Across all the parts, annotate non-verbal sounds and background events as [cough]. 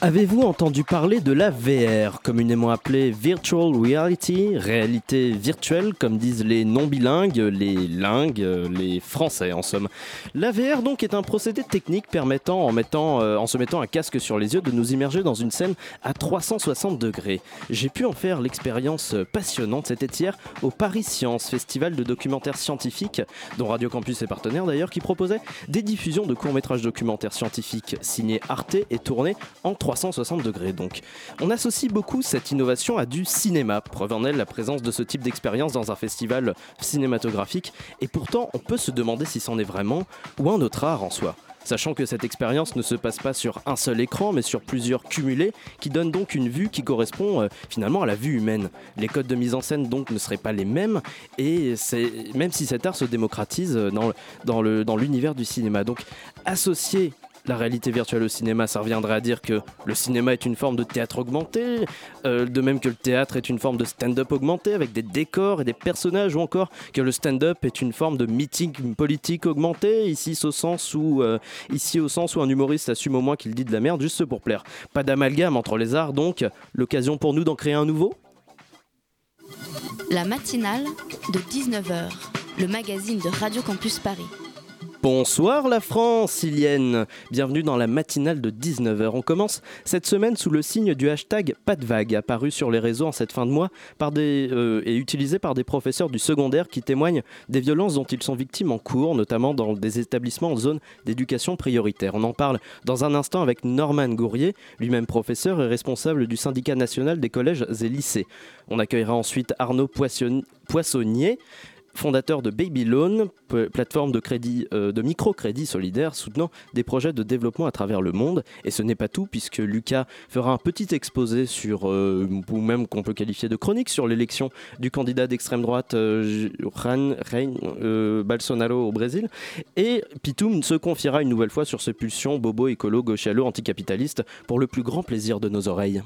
Avez-vous entendu parler de la VR, communément appelée Virtual Reality, réalité virtuelle, comme disent les non-bilingues, les lingues, les français en somme? La VR donc est un procédé technique permettant, en, mettant, euh, en se mettant un casque sur les yeux, de nous immerger dans une scène à 360 degrés. J'ai pu en faire l'expérience passionnante, c'était hier au Paris Science, festival de documentaires scientifiques, dont Radio Campus est partenaire d'ailleurs, qui proposait des diffusions de courts-métrages documentaires scientifiques signés Arte et tournés en 360 degrés donc. On associe beaucoup cette innovation à du cinéma, preuve en est la présence de ce type d'expérience dans un festival cinématographique, et pourtant on peut se demander si c'en est vraiment, ou un autre art en soi. Sachant que cette expérience ne se passe pas sur un seul écran, mais sur plusieurs cumulés, qui donnent donc une vue qui correspond euh, finalement à la vue humaine. Les codes de mise en scène donc ne seraient pas les mêmes, et c'est même si cet art se démocratise euh, dans l'univers du cinéma. Donc associer la réalité virtuelle au cinéma, ça reviendrait à dire que le cinéma est une forme de théâtre augmenté, euh, de même que le théâtre est une forme de stand-up augmenté avec des décors et des personnages, ou encore que le stand-up est une forme de meeting politique augmenté, ici au euh, ici au sens où un humoriste assume au moins qu'il dit de la merde juste pour plaire. Pas d'amalgame entre les arts, donc l'occasion pour nous d'en créer un nouveau? La matinale de 19h, le magazine de Radio Campus Paris. Bonsoir la France, Ilienne Bienvenue dans la matinale de 19h. On commence cette semaine sous le signe du hashtag pas de vague, apparu sur les réseaux en cette fin de mois euh, et utilisé par des professeurs du secondaire qui témoignent des violences dont ils sont victimes en cours, notamment dans des établissements en zone d'éducation prioritaire. On en parle dans un instant avec Norman Gourrier, lui-même professeur et responsable du syndicat national des collèges et lycées. On accueillera ensuite Arnaud Poisson- Poissonnier, fondateur de Baby Loan, plateforme de, crédit, euh, de microcrédit solidaire soutenant des projets de développement à travers le monde. Et ce n'est pas tout, puisque Lucas fera un petit exposé sur, euh, ou même qu'on peut qualifier de chronique, sur l'élection du candidat d'extrême droite euh, euh, Bolsonaro au Brésil. Et Pitoum se confiera une nouvelle fois sur ses pulsions bobo, écolo, gauchalo, anticapitaliste, pour le plus grand plaisir de nos oreilles.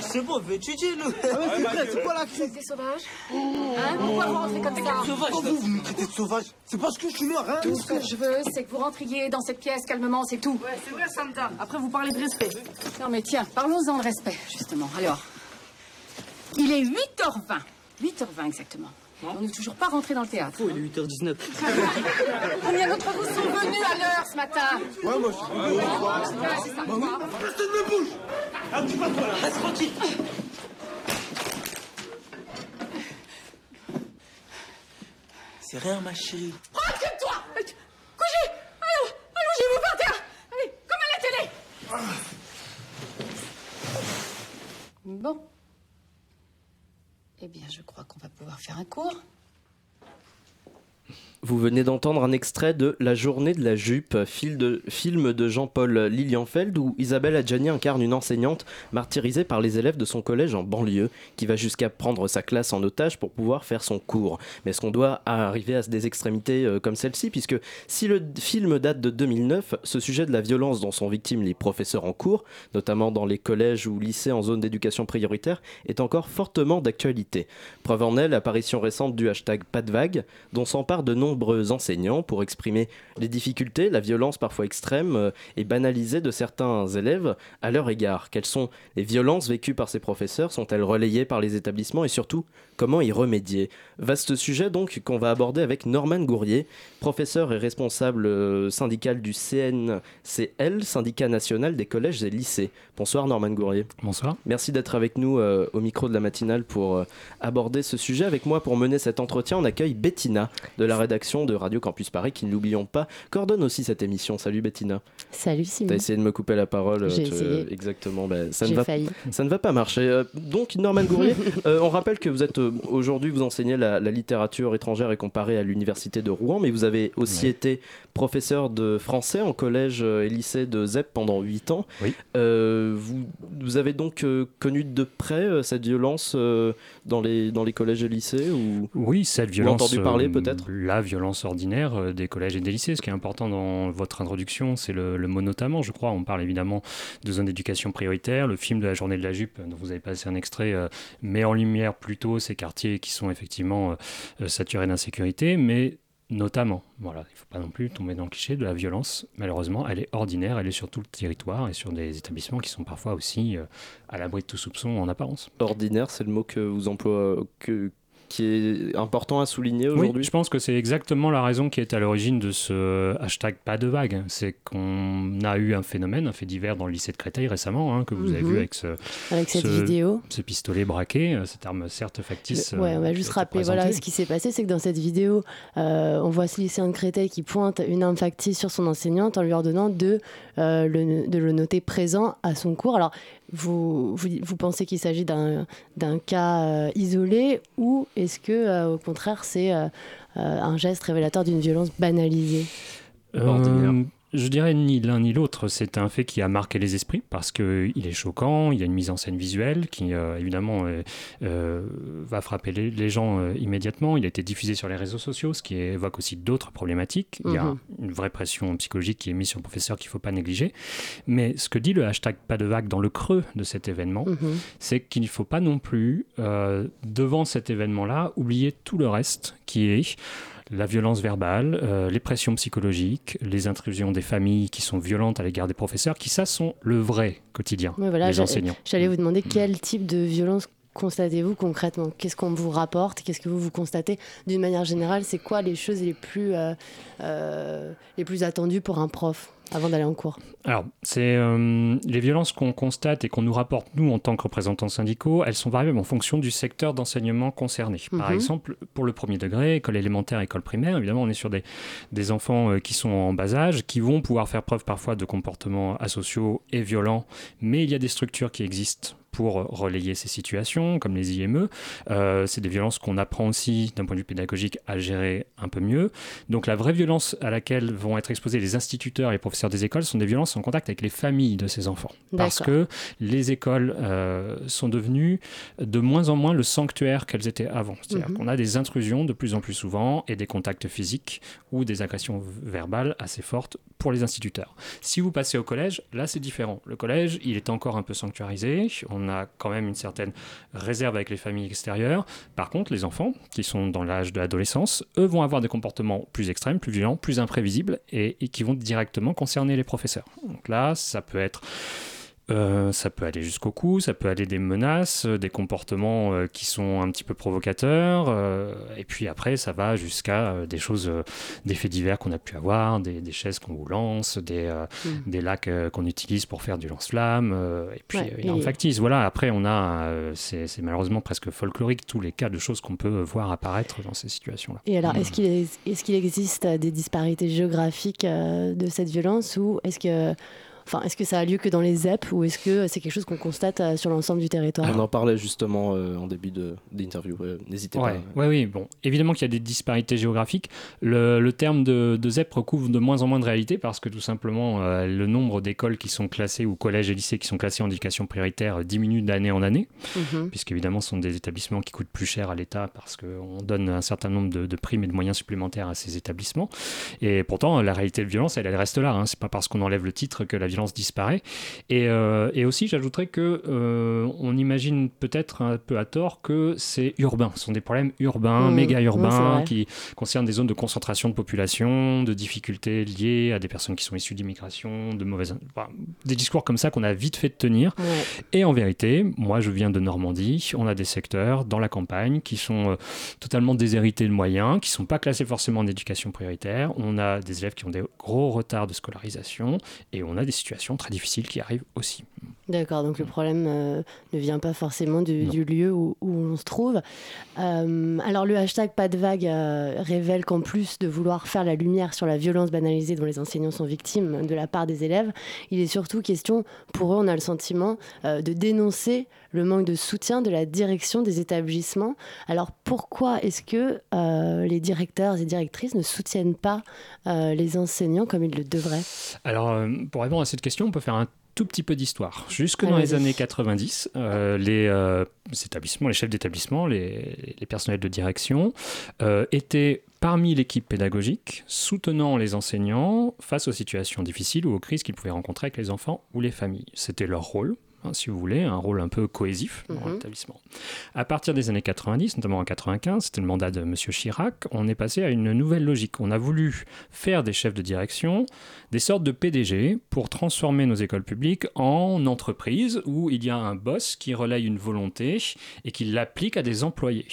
C'est bon, veux étudier, nous C'est quoi la crise T'es sauvage Hein Pourquoi vous rentrez comme ça Pourquoi vous, vous me traitez de sauvage C'est parce que je suis noir, hein Tout ce que je veux, c'est que vous rentriez dans cette pièce calmement, c'est tout. Ouais, c'est vrai, Santa. Après, vous parlez de respect. Non mais tiens, parlons-en de respect, justement. Alors, il est 8h20. 8h20 exactement. On n'est toujours pas rentré dans le théâtre. Oh, il est 8h19. [laughs] Combien d'entre vous sont venus à l'heure ce matin Ouais, moi, je suis venu. Ouais, c'est ça. Personne ne bouge Ah, tu vas toi, là, reste tranquille C'est rien, ma chérie. Recule-toi Couchez Allons, allongez-vous par terre Allez, comme à la télé Bon. Eh bien, je crois qu'on va pouvoir faire un cours. Vous venez d'entendre un extrait de La journée de la jupe, film de Jean-Paul Lilienfeld où Isabelle Adjani incarne une enseignante martyrisée par les élèves de son collège en banlieue qui va jusqu'à prendre sa classe en otage pour pouvoir faire son cours. Mais est-ce qu'on doit arriver à des extrémités euh, comme celle-ci? Puisque si le film date de 2009, ce sujet de la violence dont sont victimes les professeurs en cours, notamment dans les collèges ou lycées en zone d'éducation prioritaire, est encore fortement d'actualité. Preuve en est l'apparition récente du hashtag pas de vague, dont s'emparent de nombreux enseignants pour exprimer les difficultés, la violence parfois extrême euh, et banalisée de certains élèves à leur égard. Quelles sont les violences vécues par ces professeurs? Sont-elles relayées par les établissements? Et surtout, comment y remédier Vaste sujet donc qu'on va aborder avec Norman Gourrier, professeur et responsable euh, syndical du CNCL, syndicat national des collèges et lycées. Bonsoir Norman Gourrier. Bonsoir. Merci d'être avec nous euh, au micro de la matinale pour euh, aborder ce sujet. Avec moi pour mener cet entretien, on accueille Bettina de la rédaction de Radio Campus Paris, qui, ne l'oublions pas, coordonne aussi cette émission. Salut Bettina. Salut Simon. T'as essayé de me couper la parole. J'ai tu- essayé. Exactement. ben, ça, ne va, failli. ça ne va pas marcher. Euh, donc, Norman Gourrier, [laughs] euh, on rappelle que vous êtes euh, aujourd'hui, vous enseignez la, la littérature étrangère et comparée à l'université de Rouen, mais vous avez aussi Ouais. été professeur de français en collège euh, et lycée de ZEP pendant 8 ans. Oui. Euh, vous, vous avez donc euh, connu de près euh, cette violence dans, les, dans les collèges et lycées ou... Oui, cette Ou violence. entendu parler, peut-être? La violence ordinaire des collèges et des lycées. Ce qui est important dans votre introduction, c'est le, le mot notamment, je crois. On parle évidemment de zones d'éducation prioritaire. Le film de la journée de la jupe, dont vous avez passé un extrait, met en lumière plutôt ces quartiers qui sont effectivement euh, euh, saturés d'insécurité, mais notamment, voilà, il ne faut pas non plus tomber dans le cliché de la violence. Malheureusement, elle est ordinaire, elle est sur tout le territoire et sur des établissements qui sont parfois aussi euh, à l'abri de tout soupçon en apparence. Ordinaire, c'est le mot que vous que, qui est important à souligner Oui, aujourd'hui je pense que c'est exactement la raison qui est à l'origine de ce hashtag pas de vague. C'est qu'on a eu un phénomène, un fait divers dans le lycée de Créteil récemment, hein, que vous avez Mhm. vu avec ce, Avec cette ce- vidéo. ce pistolet braqué, euh, cette arme certes factice. Le- ouais, euh, on va qui juste rappeler voilà, ce qui s'est passé, c'est que dans cette vidéo, euh, on voit ce lycéen de Créteil qui pointe une arme factice sur son enseignante en lui ordonnant de, euh, le, de le noter présent à son cours. Alors, vous, vous, vous pensez qu'il s'agit d'un d'un cas euh, isolé ou est-ce que, euh, au contraire, c'est euh, euh, un geste révélateur d'une violence banalisée? Euh, je dirais ni l'un ni l'autre. C'est un fait qui a marqué les esprits parce qu'il est choquant, il y a une mise en scène visuelle qui, euh, évidemment, euh, euh, va frapper les, les gens immédiatement. Il a été diffusé sur les réseaux sociaux, ce qui évoque aussi d'autres problématiques. Il y a Mhm. une vraie pression psychologique qui est mise sur le professeur qu'il ne faut pas négliger. Mais ce que dit le hashtag pas de vague dans le creux de cet événement, Mhm. c'est qu'il ne faut pas non plus, devant cet événement-là, oublier tout le reste qui est la violence verbale, euh, les pressions psychologiques, les intrusions des familles qui sont violentes à l'égard des professeurs, qui ça sont le vrai quotidien Ouais, voilà, des enseignants. J'allais vous demander quel type de violence constatez-vous concrètement? Qu'est-ce qu'on vous rapporte? Qu'est-ce que vous vous constatez? D'une manière générale C'est quoi les choses les plus, euh, euh, les plus attendues pour un prof? Avant d'aller en cours Alors, c'est euh, les violences qu'on constate et qu'on nous rapporte, nous, en tant que représentants syndicaux, elles sont variables en fonction du secteur d'enseignement concerné. Par Mhm. exemple, pour le premier degré, école élémentaire, école primaire, évidemment, on est sur des, des enfants euh, qui sont en bas âge, qui vont pouvoir faire preuve parfois de comportements asociaux et violents, mais il y a des structures qui existent pour relayer ces situations, comme les IME. Euh, c'est des violences qu'on apprend aussi, d'un point de vue pédagogique, à gérer un peu mieux. Donc la vraie violence à laquelle vont être exposés les instituteurs et les professeurs des écoles sont des violences en contact avec les familles de ces enfants. Parce que les écoles euh, sont devenues de moins en moins le sanctuaire qu'elles étaient avant. C'est-à-dire Mhm. qu'on a des intrusions de plus en plus souvent et des contacts physiques ou des agressions verbales assez fortes pour les instituteurs. Si vous passez au collège, là c'est différent. Le collège, il est encore un peu sanctuarisé. On a quand même une certaine réserve avec les familles extérieures. Par contre, les enfants qui sont dans l'âge de l'adolescence, eux vont avoir des comportements plus extrêmes, plus violents, plus imprévisibles et, et qui vont directement concerner les professeurs. Donc là, ça peut être euh, ça peut aller jusqu'au coup, ça peut aller des menaces, euh, des comportements euh, qui sont un petit peu provocateurs, euh, et puis après ça va jusqu'à euh, des choses, euh, des faits divers qu'on a pu avoir, des, des chaises qu'on vous lance, des, euh, Mm. des lacs euh, qu'on utilise pour faire du lance-flamme, euh, et puis Ouais, euh, une arme et- factice. Voilà, après on a, euh, c'est c'est malheureusement presque folklorique tous les cas de choses qu'on peut voir apparaître dans ces situations-là. Et alors, est-ce qu'il est, est-ce qu'il existe des disparités géographiques euh, de cette violence ou est-ce que, enfin, est-ce que ça a lieu que dans les ZEP ou est-ce que c'est quelque chose qu'on constate euh, sur l'ensemble du territoire On en parlait justement euh, en début de- d'interview. N'hésitez Ouais, pas. ouais, oui, bon. Évidemment qu'il y a des disparités géographiques. Le, le terme de, de ZEP recouvre de moins en moins de réalité parce que tout simplement, euh, le nombre d'écoles qui sont classées ou collèges et lycées qui sont classés en éducation prioritaire diminue d'année en année, Mhm. puisqu'évidemment, ce sont des établissements qui coûtent plus cher à l'État parce qu'on donne un certain nombre de, de primes et de moyens supplémentaires à ces établissements. Et pourtant, la réalité de violence, elle, elle reste là. Hein. C'est pas parce qu'on enlève le titre que la violence disparaît. Et, euh, et aussi, j'ajouterais que euh, on imagine peut-être un peu à tort que c'est urbain. Ce sont des problèmes urbains, Mmh, méga oui, urbains, qui concernent des zones de concentration de population, de difficultés liées à des personnes qui sont issues d'immigration, de mauvaises, enfin, des discours comme ça qu'on a vite fait de tenir. Et en vérité, moi je viens de Normandie, on a des secteurs dans la campagne qui sont euh, totalement déshérités de moyens, qui ne sont pas classés forcément en éducation prioritaire. On a des élèves qui ont des gros retards de scolarisation et on a des situations très difficiles qui arrivent aussi. D'accord, donc le problème euh, ne vient pas forcément du, du lieu où, où on se trouve. Euh, alors le hashtag pas de vague euh, révèle qu'en plus de vouloir faire la lumière sur la violence banalisée dont les enseignants sont victimes de la part des élèves, il est surtout question, pour eux on a le sentiment, de dénoncer le manque de soutien de la direction des établissements. Alors pourquoi est-ce que les directeurs et directrices ne soutiennent pas les enseignants comme ils le devraient? Alors, pour répondre à cette question, on peut faire un tout petit peu d'histoire. Jusque dans Allez-y. les années 90, euh, les euh, établissements, les chefs d'établissement, les, les personnels de direction euh, étaient parmi l'équipe pédagogique, soutenant les enseignants face aux situations difficiles ou aux crises qu'ils pouvaient rencontrer avec les enfants ou les familles. C'était leur rôle. Hein, si vous voulez, un rôle un peu cohésif dans Mhm. l'établissement. À partir des années 90, notamment en 95, c'était le mandat de M. Chirac, on est passé à une nouvelle logique. On a voulu faire des chefs de direction des sortes de PDG pour transformer nos écoles publiques en entreprises où il y a un boss qui relaye une volonté et qui l'applique à des employés.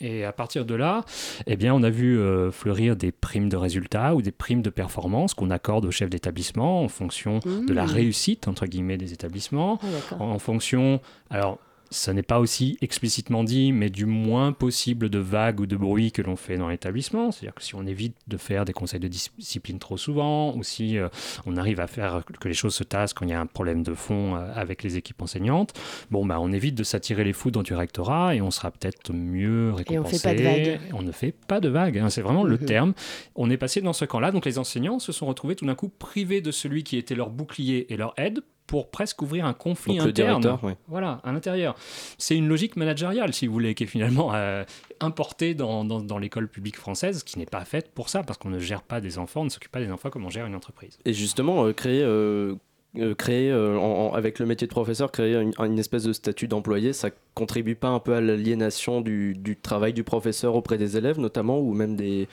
Et à partir de là, eh bien, on a vu euh, fleurir des primes de résultats ou des primes de performance qu'on accorde aux chefs d'établissement en fonction de la Mmh. réussite, entre guillemets, des établissements Ah. En fonction. Alors, ça n'est pas aussi explicitement dit, mais du moins possible de vagues ou de bruit que l'on fait dans l'établissement. C'est-à-dire que si on évite de faire des conseils de discipline trop souvent, ou si euh, on arrive à faire que les choses se tassent quand il y a un problème de fond euh, avec les équipes enseignantes, bon, bah, on évite de s'attirer les foudres du rectorat et on sera peut-être mieux récompensé. Et on fait pas de vagues. On ne fait pas de vagues, hein, c'est vraiment le terme. On est passé dans ce camp-là, donc les enseignants se sont retrouvés tout d'un coup privés de celui qui était leur bouclier et leur aide pour presque ouvrir un conflit Donc interne. Voilà, à l'intérieur. C'est une logique managériale, si vous voulez, qui est finalement euh, importée dans, dans- dans l'école publique française, qui n'est pas faite pour ça, parce qu'on ne gère pas des enfants, on ne s'occupe pas des enfants comme on gère une entreprise. Et justement, euh, créer, euh, euh, créer euh, avec le métier de professeur, créer une, espèce de statut d'employé, ça contribue pas un peu à l'aliénation du, travail du professeur auprès des élèves, notamment, ou même des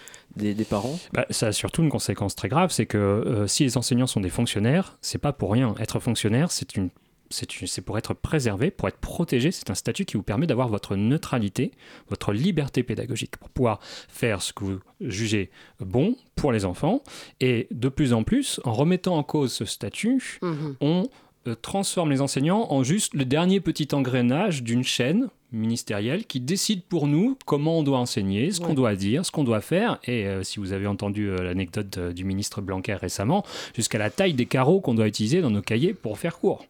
parents? Bah, ça a surtout une conséquence très grave, c'est que euh, si les enseignants sont des fonctionnaires, c'est pas pour rien. Être fonctionnaire, c'est une c'est pour être préservé, pour être protégé. C'est un statut qui vous permet d'avoir votre neutralité, votre liberté pédagogique, pour pouvoir faire ce que vous jugez bon pour les enfants. Et de plus en plus, en remettant en cause ce statut, Mhm. on euh, transforme les enseignants en juste le dernier petit engrenage d'une chaîne ministérielle qui décide pour nous comment on doit enseigner, ce qu'on doit dire, ce qu'on doit faire. Et euh, si vous avez entendu euh, l'anecdote euh, du ministre Blanquer récemment, jusqu'à la taille des carreaux qu'on doit utiliser dans nos cahiers pour faire cours.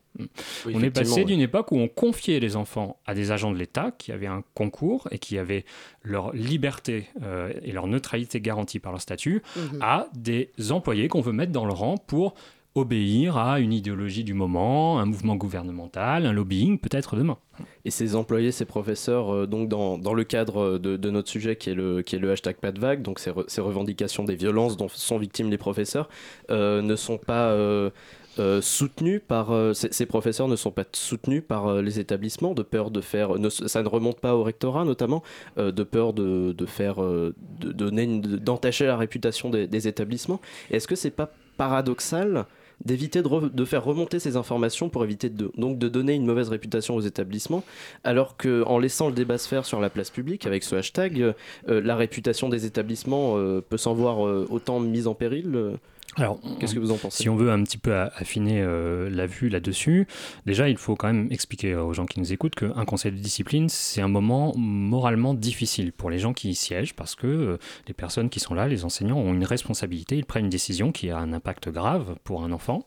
on est passé d'une époque où on confiait les enfants à des agents de l'État qui avaient un concours et qui avaient leur liberté euh, et leur neutralité garantie par leur statut Mhm. à des employés qu'on veut mettre dans le rang pour obéir à une idéologie du moment, un mouvement gouvernemental, un lobbying peut-être demain. Et ces employés, ces professeurs, euh, donc dans, dans le cadre de, de notre sujet qui est le, qui est le hashtag pas de vague, donc ces, ces revendications des violences dont sont victimes les professeurs, euh, ne sont pas euh, euh, soutenus par. euh, ces, professeurs ne sont pas soutenus par euh, les établissements de peur de faire. ça ne remonte pas au rectorat notamment, euh, de peur de, de faire. euh, d'entacher la réputation des, des établissements. Est-ce que c'est pas paradoxal d'éviter de, re- de faire remonter ces informations pour éviter de, donc de donner une mauvaise réputation aux établissements, alors que en laissant le débat se faire sur la place publique avec ce hashtag, euh, la réputation des établissements euh, peut s'en voir euh, autant mise en péril. Alors, Qu'est-ce que vous en pensez Si on veut un petit peu affiner euh, la vue là-dessus, déjà il faut quand même expliquer aux gens qui nous écoutent qu'un conseil de discipline, c'est un moment moralement difficile pour les gens qui y siègent parce que euh, les personnes qui sont là, les enseignants, ont une responsabilité, ils prennent une décision qui a un impact grave pour un enfant.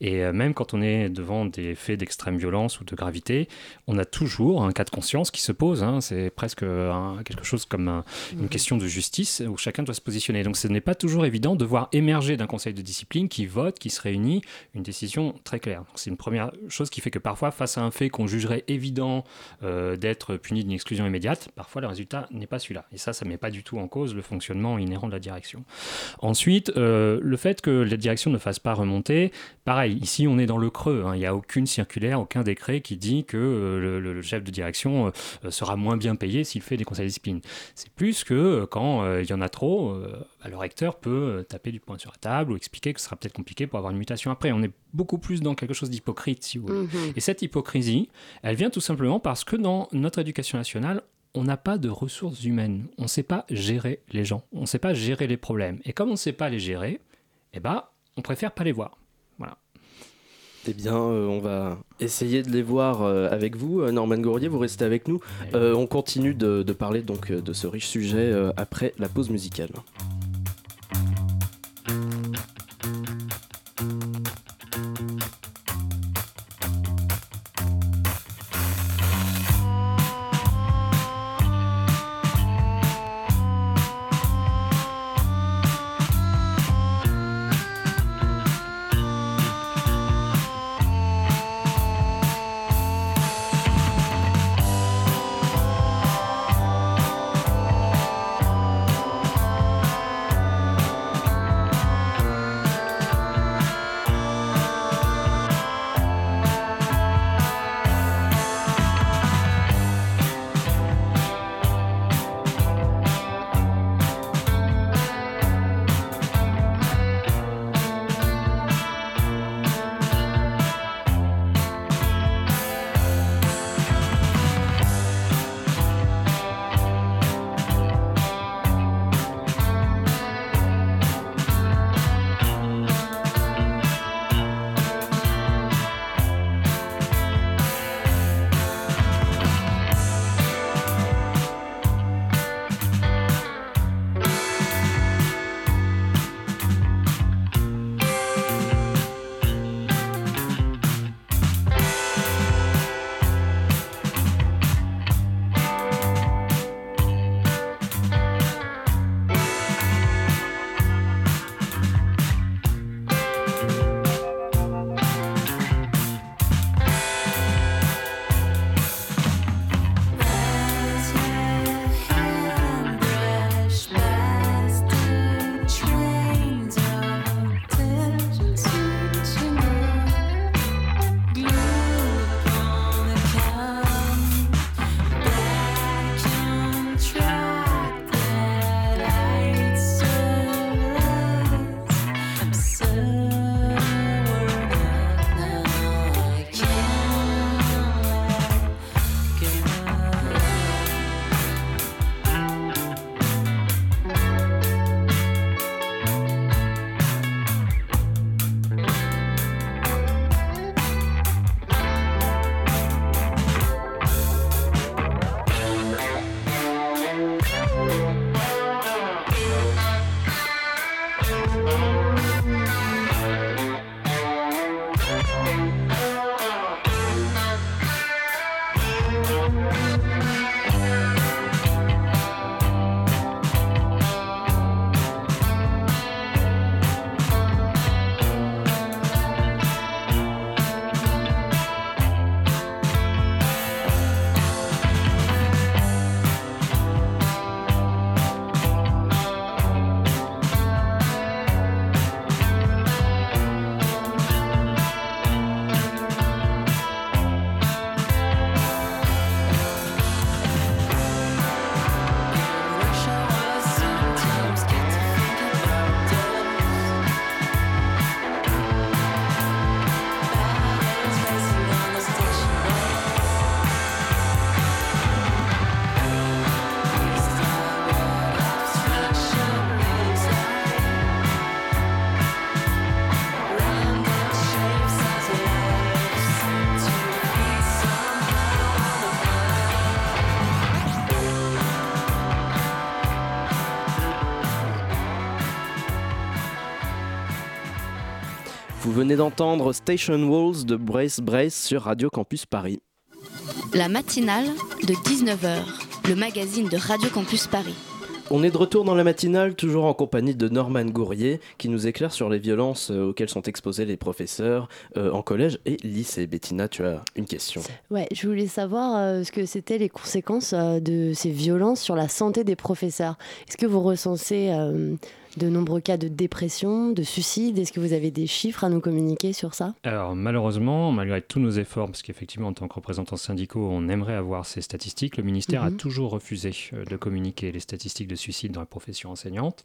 Et euh, même quand on est devant des faits d'extrême violence ou de gravité, on a toujours un cas de conscience qui se pose. hein. C'est presque un- quelque chose comme un- une question de justice où chacun doit se positionner. Donc ce n'est pas toujours évident de voir émerger d'un conseil de discipline qui vote, qui se réunit, une décision très claire. C'est une première chose qui fait que parfois, face à un fait qu'on jugerait évident euh, d'être puni d'une exclusion immédiate, parfois le résultat n'est pas celui-là. Et ça, ça ne met pas du tout en cause le fonctionnement inhérent de la direction. Ensuite, euh, le fait que la direction ne fasse pas remonter, pareil, ici on est dans le creux. hein. Il n'y a aucune circulaire, aucun décret qui dit que euh, le, chef de direction sera moins bien payé s'il fait des conseils de discipline. C'est plus que quand il y en a trop, bah, le recteur peut taper du poing sur la table ou expliquer que ce sera peut-être compliqué pour avoir une mutation après. On est beaucoup plus dans quelque chose d'hypocrite, si vous voulez. Mhm. Et cette hypocrisie, elle vient tout simplement parce que dans notre éducation nationale, on n'a pas de ressources humaines. On ne sait pas gérer les gens. On ne sait pas gérer les problèmes. Et comme on ne sait pas les gérer, eh ben, on préfère pas les voir. Voilà. Eh bien, euh, on va essayer de les voir euh, avec vous. Euh, Norman Gourrier, vous restez avec nous. Euh, on continue de, de parler donc de ce riche sujet euh, après la pause musicale. Venez d'entendre Station Walls de Brace Brace sur Radio Campus Paris. La matinale de 19h, le magazine de Radio Campus Paris. On est de retour dans la matinale, toujours en compagnie de Norman Gourrier, qui nous éclaire sur les violences euh, auxquelles sont exposés les professeurs euh, en collège et lycée. Bettina, tu as une question. Ouais, je voulais savoir euh, ce que c'était les conséquences euh, de ces violences sur la santé des professeurs. Est-ce que vous recensez euh, de nombreux cas de dépression, de suicide Est-ce que vous avez des chiffres à nous communiquer sur ça? Alors malheureusement, malgré tous nos efforts, parce qu'effectivement en tant que représentants syndicaux, on aimerait avoir ces statistiques, le ministère a Mhm. toujours refusé euh, de communiquer les statistiques de suicide dans la profession enseignante.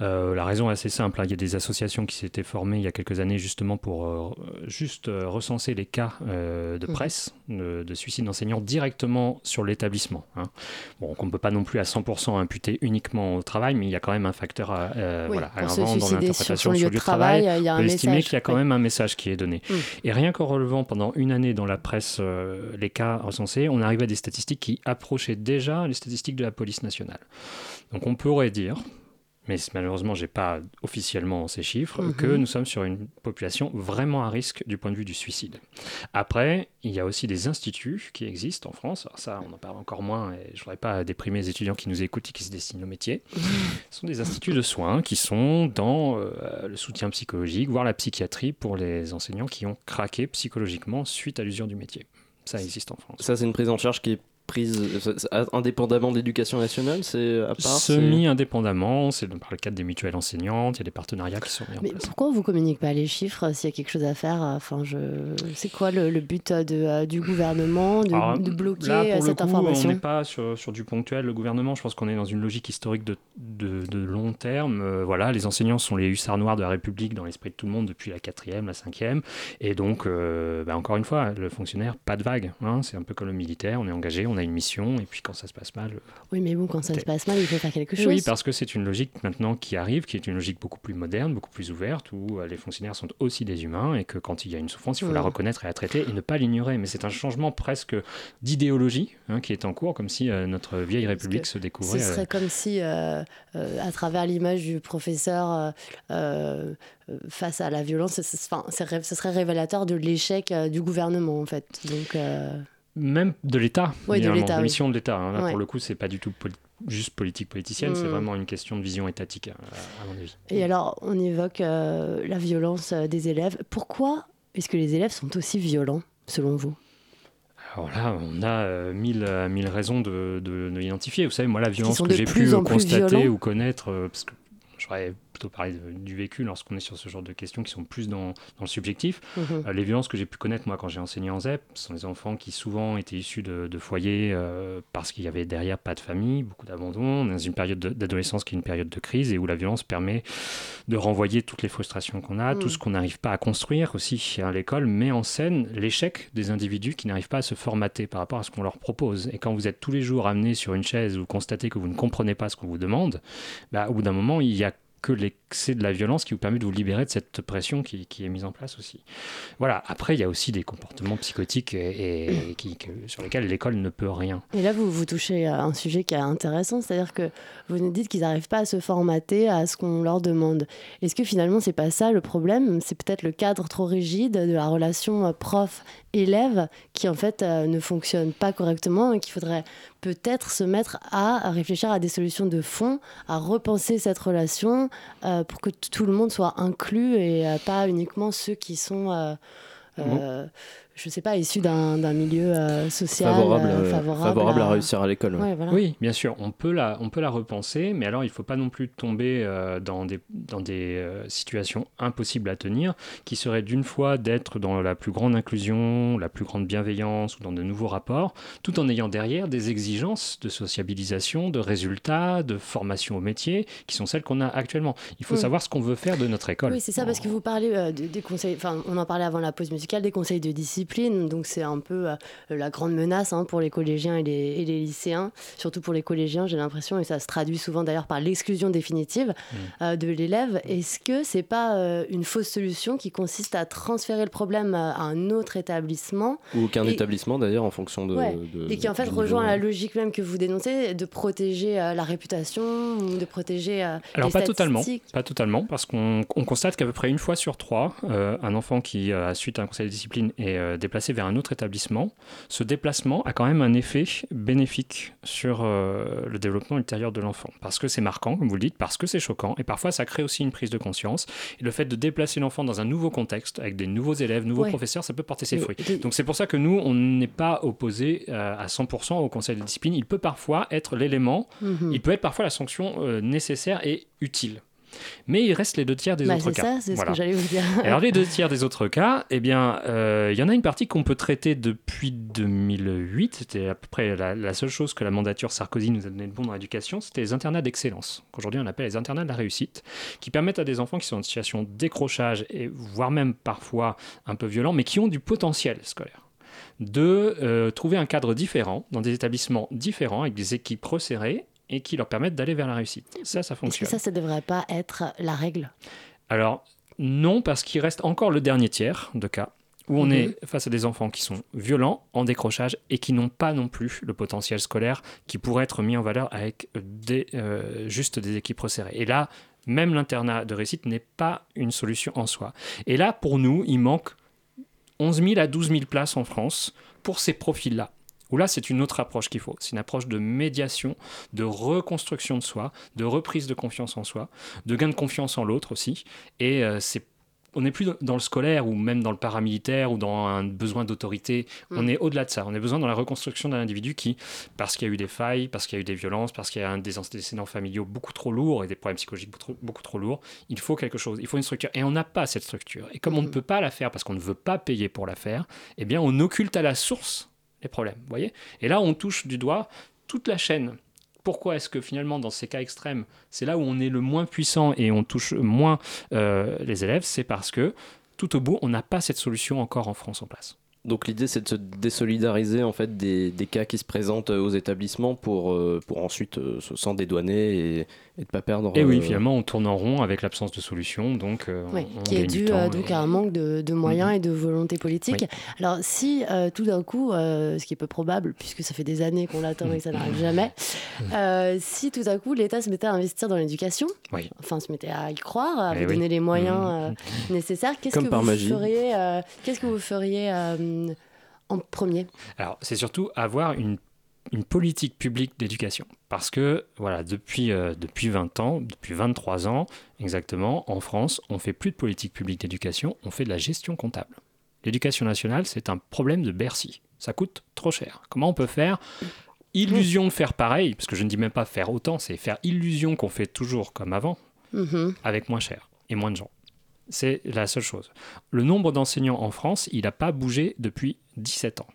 Euh, la raison est assez simple, hein. il y a des associations qui s'étaient formées il y a quelques années justement pour euh, juste euh, recenser les cas de Mhm. presse de, de suicide d'enseignants directement sur l'établissement. hein. Bon, qu'on ne peut pas non plus à 100% imputer uniquement au travail, mais il y a quand même un facteur à, Oui, voilà, à dans l'interprétation sur le lieu de travail, travail, il y a on estimer message, qu'il y a quand oui. même un message qui est donné. Mm. Et rien qu'en relevant pendant une année dans la presse les cas recensés, on arrive à des statistiques qui approchaient déjà les statistiques de la police nationale. Donc on pourrait dire, mais malheureusement j'ai pas officiellement ces chiffres, Mhm. que nous sommes sur une population vraiment à risque du point de vue du suicide. Après, il y a aussi des instituts qui existent en France. Alors ça, on en parle encore moins et je voudrais pas déprimer les étudiants qui nous écoutent et qui se destinent au métier. [laughs] Ce sont des instituts de soins qui sont dans euh, le soutien psychologique, voire la psychiatrie pour les enseignants qui ont craqué psychologiquement suite à l'usure du métier. Ça existe en France. Ça, c'est une prise en charge qui est prise euh, indépendamment de l'éducation nationale, c'est à part. Semi-indépendamment, c'est par le cadre des mutuelles enseignantes, il y a des partenariats qui sont mis en Mais place. pourquoi on vous communique pas les chiffres s'il y a quelque chose à faire Enfin, je... c'est quoi le, le but de, euh, du gouvernement de, Alors, de bloquer là, euh, pour le cette coup, information On n'est pas sur, sur du ponctuel. Le gouvernement, je pense qu'on est dans une logique historique de, de, de long terme. Euh, voilà, les enseignants sont les hussards noirs de la République dans l'esprit de tout le monde depuis la quatrième, la cinquième. Et donc, euh, bah, encore une fois, le fonctionnaire, pas de vague. hein. c'est un peu comme le militaire. On est engagé, on a une mission, et puis quand ça se passe mal, Oui, mais bon, quand ça se passe mal, il faut faire quelque chose. oui, parce que c'est une logique maintenant qui arrive, qui est une logique beaucoup plus moderne, beaucoup plus ouverte, où euh, les fonctionnaires sont aussi des humains et que quand il y a une souffrance, il faut la reconnaître et la traiter et ne pas l'ignorer. Mais c'est un changement presque d'idéologie hein, qui est en cours, comme si euh, notre vieille République se Ce découvrait. euh, serait comme si, euh, euh, à travers l'image du professeur euh, euh, euh, face à la violence, ce, ce- ce serait révélateur de l'échec euh, du gouvernement, en fait. Donc, euh, Même de l'État, Oui, de l'État, oui. mission de l'État. hein. Là, Ouais. pour le coup, c'est pas du tout poli- juste politique politicienne, c'est Mm. vraiment une question de vision étatique, à, à mon avis. Et alors, on évoque euh, la violence euh, des élèves. Pourquoi est-ce que les élèves sont aussi violents, selon vous? Alors là, on a euh, mille, euh, mille raisons de, de, de l'identifier. Vous savez, moi, la violence que j'ai pu constater violents. ou connaître, euh, parce que j'aurais plutôt parlé de- du vécu lorsqu'on est sur ce genre de questions qui sont plus dans, dans le subjectif. Mhm. Euh, les violences que j'ai pu connaître, moi, quand j'ai enseigné en ZEP, sont des enfants qui souvent étaient issus de, de foyers euh, parce qu'il y avait derrière pas de famille, beaucoup d'abandon, dans une période de- d'adolescence qui est une période de crise et où la violence permet de renvoyer toutes les frustrations qu'on a, Mm. tout ce qu'on n'arrive pas à construire aussi à l'école, met en scène l'échec des individus qui n'arrivent pas à se formater par rapport à ce qu'on leur propose. Et quand vous êtes tous les jours amené sur une chaise où vous constatez que vous ne comprenez pas ce qu'on vous demande, bah, au bout d'un moment, il y a que l'excès de la violence qui vous permet de vous libérer de cette pression qui, est mise en place aussi. Voilà, après, il y a aussi des comportements psychotiques et, [coughs] qui, sur lesquels l'école ne peut rien. Et là, vous, vous touchez à un sujet qui est intéressant, c'est-à-dire que vous nous dites qu'ils n'arrivent pas à se formater à ce qu'on leur demande. Est-ce que finalement, c'est pas ça le problème? C'est peut-être le cadre trop rigide de la relation prof-élève qui, en fait, euh, ne fonctionne pas correctement et qu'il faudrait peut-être se mettre à réfléchir à des solutions de fond, à repenser cette relation euh, pour que tout le monde soit inclus et euh, pas uniquement ceux qui sont... euh, je sais pas, issus d'un milieu euh, social favorable, euh, euh, favorable, favorable à réussir à l'école. ouais. Ouais, voilà. Oui, bien sûr, on peut la, on peut la repenser, mais alors il ne faut pas non plus tomber euh, dans des, dans des euh, situations impossibles à tenir, qui seraient d'une fois d'être dans la plus grande inclusion, la plus grande bienveillance ou dans de nouveaux rapports, tout en ayant derrière des exigences de sociabilisation, de résultats, de formation au métier, qui sont celles qu'on a actuellement. Il faut savoir ce qu'on veut faire de notre école. Oui, c'est ça, parce que vous parlez euh, de- des conseils, enfin, on en parlait avant la pause musicale, des conseils de discipline, donc c'est un peu euh, la grande menace hein, pour les collégiens et les, et les lycéens, surtout pour les collégiens, j'ai l'impression, et ça se traduit souvent d'ailleurs par l'exclusion définitive Mm. euh, de l'élève. Est-ce que c'est pas euh, une fausse solution qui consiste à transférer le problème à un autre établissement Ou aucun Et- établissement d'ailleurs en fonction de. Ouais. de- et qui en fait rejoint niveau. la logique même que vous dénoncez de protéger euh, la réputation ou de protéger euh, Alors les pas totalement, statistiques. pas totalement, parce qu'on on constate qu'à peu près une fois sur trois, euh, un enfant qui, euh, suite à un conseil de discipline, est euh, déplacé vers un autre établissement, ce déplacement a quand même un effet bénéfique sur euh, le développement ultérieur de l'enfant. Parce que c'est marquant, comme vous le dites, parce que c'est choquant, et parfois ça crée aussi une prise de conscience. Et le fait de déplacer l'enfant dans un nouveau contexte, avec des nouveaux élèves, nouveaux Ouais. professeurs, ça peut porter ses fruits. Donc c'est pour ça que nous, on n'est pas opposé euh, à 100% au conseil de discipline. Il peut parfois être l'élément Mhm. il peut être parfois la sanction euh, nécessaire et utile. Mais il reste les deux tiers des Bah, autres c'est cas. ça, c'est Voilà. ce que j'allais vous dire. Alors les deux tiers des autres cas, eh bien, euh, il y en a une partie qu'on peut traiter depuis 2008. C'était à peu près la, la seule chose que la mandature Sarkozy nous a donné de bon dans l'éducation, c'était les internats d'excellence, qu'aujourd'hui on appelle les internats de la réussite, qui permettent à des enfants qui sont en situation de décrochage et voire même parfois un peu violent, mais qui ont du potentiel scolaire de euh, trouver un cadre différent dans des établissements différents avec des équipes resserrées et qui leur permettent d'aller vers la réussite. Ça, ça Est-ce que fonctionne. ça, ça devrait pas être la règle? Alors, non, parce qu'il reste encore le dernier tiers de cas où on Mhm. est face à des enfants qui sont violents, en décrochage et qui n'ont pas non plus le potentiel scolaire qui pourrait être mis en valeur avec des, euh, juste des équipes resserrées. Et là, même l'internat de réussite n'est pas une solution en soi. Et là, pour nous, il manque 11 000 à 12 000 places en France pour ces profils-là. Où là, c'est une autre approche qu'il faut. C'est une approche de médiation, de reconstruction de soi, de reprise de confiance en soi, de gain de confiance en l'autre aussi. Et euh, c'est on n'est plus dans le scolaire ou même dans le paramilitaire ou dans un besoin d'autorité. On Mm. est au-delà de ça. On est besoin dans la reconstruction d'un individu qui, parce qu'il y a eu des failles, parce qu'il y a eu des violences, parce qu'il y a un des antécédents familiaux beaucoup trop lourds et des problèmes psychologiques beaucoup trop, beaucoup trop lourds, il faut quelque chose. Il faut une structure. Et on n'a pas cette structure. Et comme on ne Mhm. peut pas la faire parce qu'on ne veut pas payer pour la faire, eh bien, on occulte à la source les problèmes. Voyez Et là, on touche du doigt toute la chaîne. Pourquoi est-ce que finalement, dans ces cas extrêmes, c'est là où on est le moins puissant et on touche moins euh, les élèves? C'est parce que tout au bout, on n'a pas cette solution encore en France en place. Donc l'idée c'est de se désolidariser en fait des, des cas qui se présentent aux établissements pour, euh, pour ensuite euh, se s'en dédouaner et, et de pas perdre. Et oui, euh, finalement, on tourne en rond avec l'absence de solution, donc euh, Oui, on qui est dû temps euh, et- donc à un manque de, de moyens Mhm. et de volonté politique. Oui. Alors si euh, tout d'un coup, euh, ce qui est peu probable puisque ça fait des années qu'on l'attend et que ça n'arrive jamais, euh, si tout d'un coup l'État se mettait à investir dans l'éducation, Oui. enfin se mettait à y croire, à Eh vous oui. donner les moyens Mhm. euh, nécessaires, qu'est-ce que vous feriez euh, Qu'est-ce que vous feriez euh, en premier Alors, c'est surtout avoir une, une politique publique d'éducation. Parce que, voilà, depuis, euh, depuis 20 ans, depuis 23 ans exactement, en France, on fait plus de politique publique d'éducation, on fait de la gestion comptable. L'éducation nationale, c'est un problème de Bercy. Ça coûte trop cher. Comment on peut faire illusion de faire pareil, parce que je ne dis même pas faire autant, c'est faire illusion qu'on fait toujours comme avant, Mhm. avec moins cher et moins de gens. C'est la seule chose. Le nombre d'enseignants en France, il n'a pas bougé depuis 17 ans.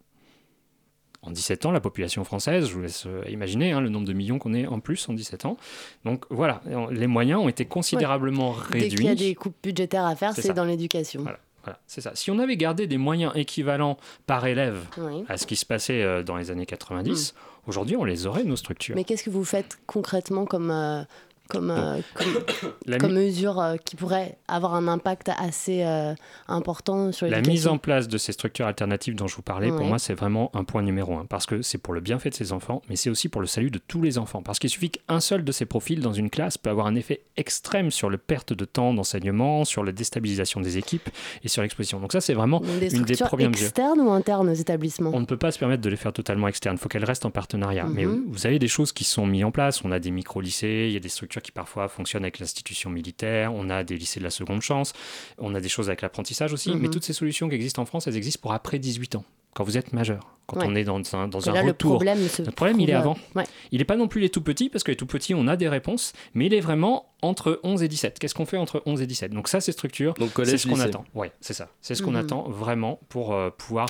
En 17 ans, la population française, je vous laisse euh, imaginer hein, le nombre de millions qu'on est en plus en 17 ans. Donc voilà, les moyens ont été considérablement Dès qu'il y a réduits. des coupes budgétaires à faire, C'est dans l'éducation. Voilà. Voilà, c'est ça. Si on avait gardé des moyens équivalents par élève Oui. à ce qui se passait euh, dans les années 90, aujourd'hui, on les aurait, nos structures. Hmm. Mais qu'est-ce que vous faites concrètement comme, euh, comme, euh, [coughs] comme mi- mesure euh, qui pourrait avoir un impact assez euh, important sur La mise en place de ces structures alternatives dont je vous parlais, pour moi, c'est vraiment un point numéro un. Parce que c'est pour le bienfait de ces enfants, mais c'est aussi pour le salut de tous les enfants. Parce qu'il suffit qu'un seul de ces profils dans une classe peut avoir un effet extrême sur le perte de temps d'enseignement, sur la déstabilisation des équipes et sur l'exposition. Donc ça, c'est vraiment des une des premières mesures. externes ou internes aux établissements On ne peut pas se permettre de les faire totalement externes. Il faut qu'elles restent en partenariat. Mais Mhm. vous avez des choses qui sont mises en place. On a des micro-lycées, il y a des structures qui parfois fonctionnent avec l'institution militaire, on a des lycées de la seconde chance, on a des choses avec l'apprentissage aussi. Mhm. Mais toutes ces solutions qui existent en France, elles existent pour après 18 ans, quand vous êtes majeur, quand Ouais. on est dans un, dans un là, le retour. problème Le problème, il est avant. euh, ouais. Il n'est pas non plus les tout petits, parce que les tout petits, on a des réponses, mais il est vraiment entre 11 et 17. Qu'est-ce qu'on fait entre 11 et 17 Donc ça, ces structures, Donc c'est ce qu'on attend. Ouais, c'est ça. C'est ce qu'on Mhm. attend vraiment pour euh, pouvoir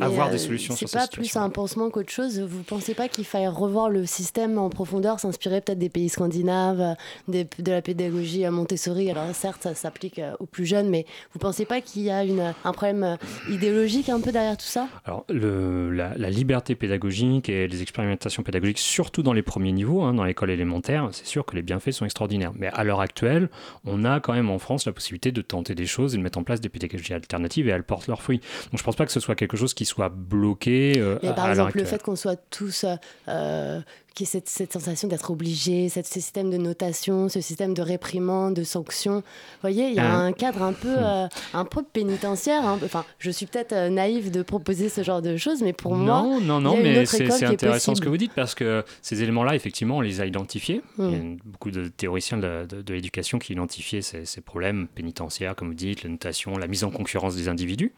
avoir euh, des solutions sur C'est ces pas plus un pansement qu'autre chose. Vous pensez pas qu'il faille revoir le système en profondeur, s'inspirer peut-être des pays scandinaves, euh, des- de la pédagogie à Montessori Alors certes, ça s'applique euh, aux plus jeunes, mais vous pensez pas qu'il y a une, un problème euh, idéologique un peu derrière tout ça? Alors, le- la, la liberté pédagogique et les expérimentations pédagogiques, surtout dans les premiers niveaux, hein, dans l'école élémentaire, c'est sûr que les bienfaits sont extraordinaires. Mais à l'heure actuelle, on a quand même en France la possibilité de tenter des choses et de mettre en place des pédagogies alternatives et elles portent leurs fruits. Donc, je pense pas que ce soit quelque chose qui soit bloqué euh, par à exemple, le fait qu'on soit tous. euh, euh, qui est cette, cette sensation d'être obligé, cette- ce système de notation, ce système de réprimande, de sanctions. Vous voyez, il y a Ah. un cadre un peu, euh, un peu pénitentiaire. peu- Enfin, je suis peut-être euh, naïve de proposer ce genre de choses, mais pour moi, non, non, il y a mais c'est intéressant ce que vous dites parce que ces éléments-là, effectivement, on les a identifiés. Mm. Il y a beaucoup de théoriciens de, de- de l'éducation qui identifiaient ces, ces problèmes pénitentiaires, comme vous dites, la notation, la mise en concurrence des individus.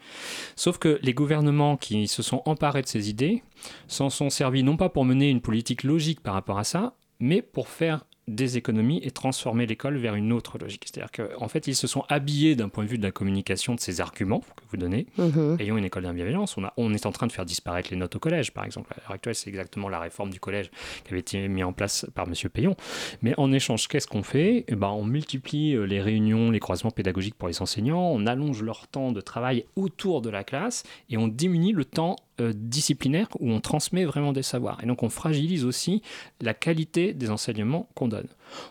Sauf que les gouvernements qui se sont emparés de ces idées s'en sont servis non pas pour mener une politique logique par rapport à ça, mais pour faire des économies et transformer l'école vers une autre logique. C'est-à-dire qu'en fait, ils se sont habillés d'un point de vue de la communication de ces arguments que vous donnez, ayons une école. On, a- on est en train de faire disparaître les notes au collège, par exemple. À l'heure actuelle, c'est exactement la réforme du collège qui avait été mise en place par M. Payon. Mais en échange, qu'est-ce qu'on fait? Eh ben, On multiplie euh, les réunions, les croisements pédagogiques pour les enseignants, on allonge leur temps de travail autour de la classe et on diminue le temps euh, disciplinaire où on transmet vraiment des savoirs. Et donc on fragilise aussi la qualité des enseignements qu'on donne.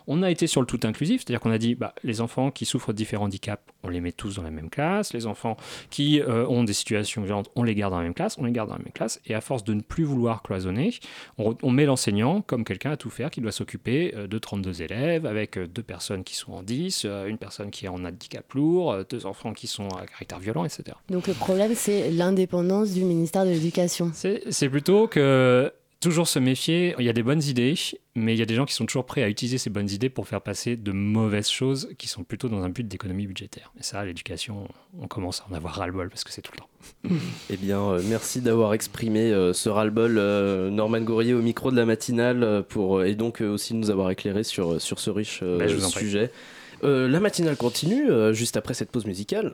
On a été sur le tout inclusif, c'est-à-dire qu'on a dit bah, les enfants qui souffrent de différents handicaps, on les met tous dans la même classe, les enfants qui euh, ont des situations violentes, on les garde dans la même classe, on les garde dans la même classe, et à force de ne plus vouloir cloisonner, on, on met l'enseignant comme quelqu'un à tout faire qui doit s'occuper euh, de 32 élèves, avec euh, deux personnes qui sont en 10, euh, une personne qui est en handicap lourd, deux enfants qui sont à caractère violent, etc. Donc le problème, c'est l'indépendance du ministère de l'Éducation. C'est plutôt que toujours se méfier, il y a des bonnes idées, mais il y a des gens qui sont toujours prêts à utiliser ces bonnes idées pour faire passer de mauvaises choses qui sont plutôt dans un but d'économie budgétaire. Et ça, l'éducation, on commence à en avoir ras-le-bol parce que c'est tout le temps. [laughs] Eh bien, euh, merci d'avoir exprimé euh, ce ras-le-bol, euh, Norman Gourier, au micro de la matinale, pour, et donc aussi nous avoir éclairé sur, sur ce riche Bah, sujet. La matinale continue, juste après cette pause musicale.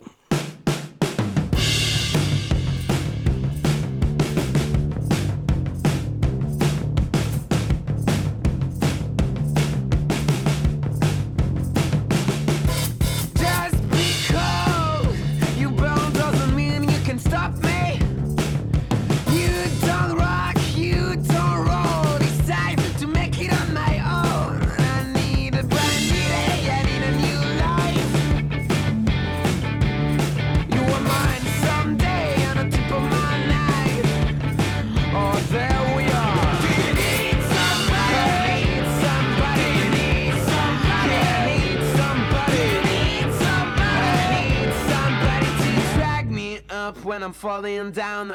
laying down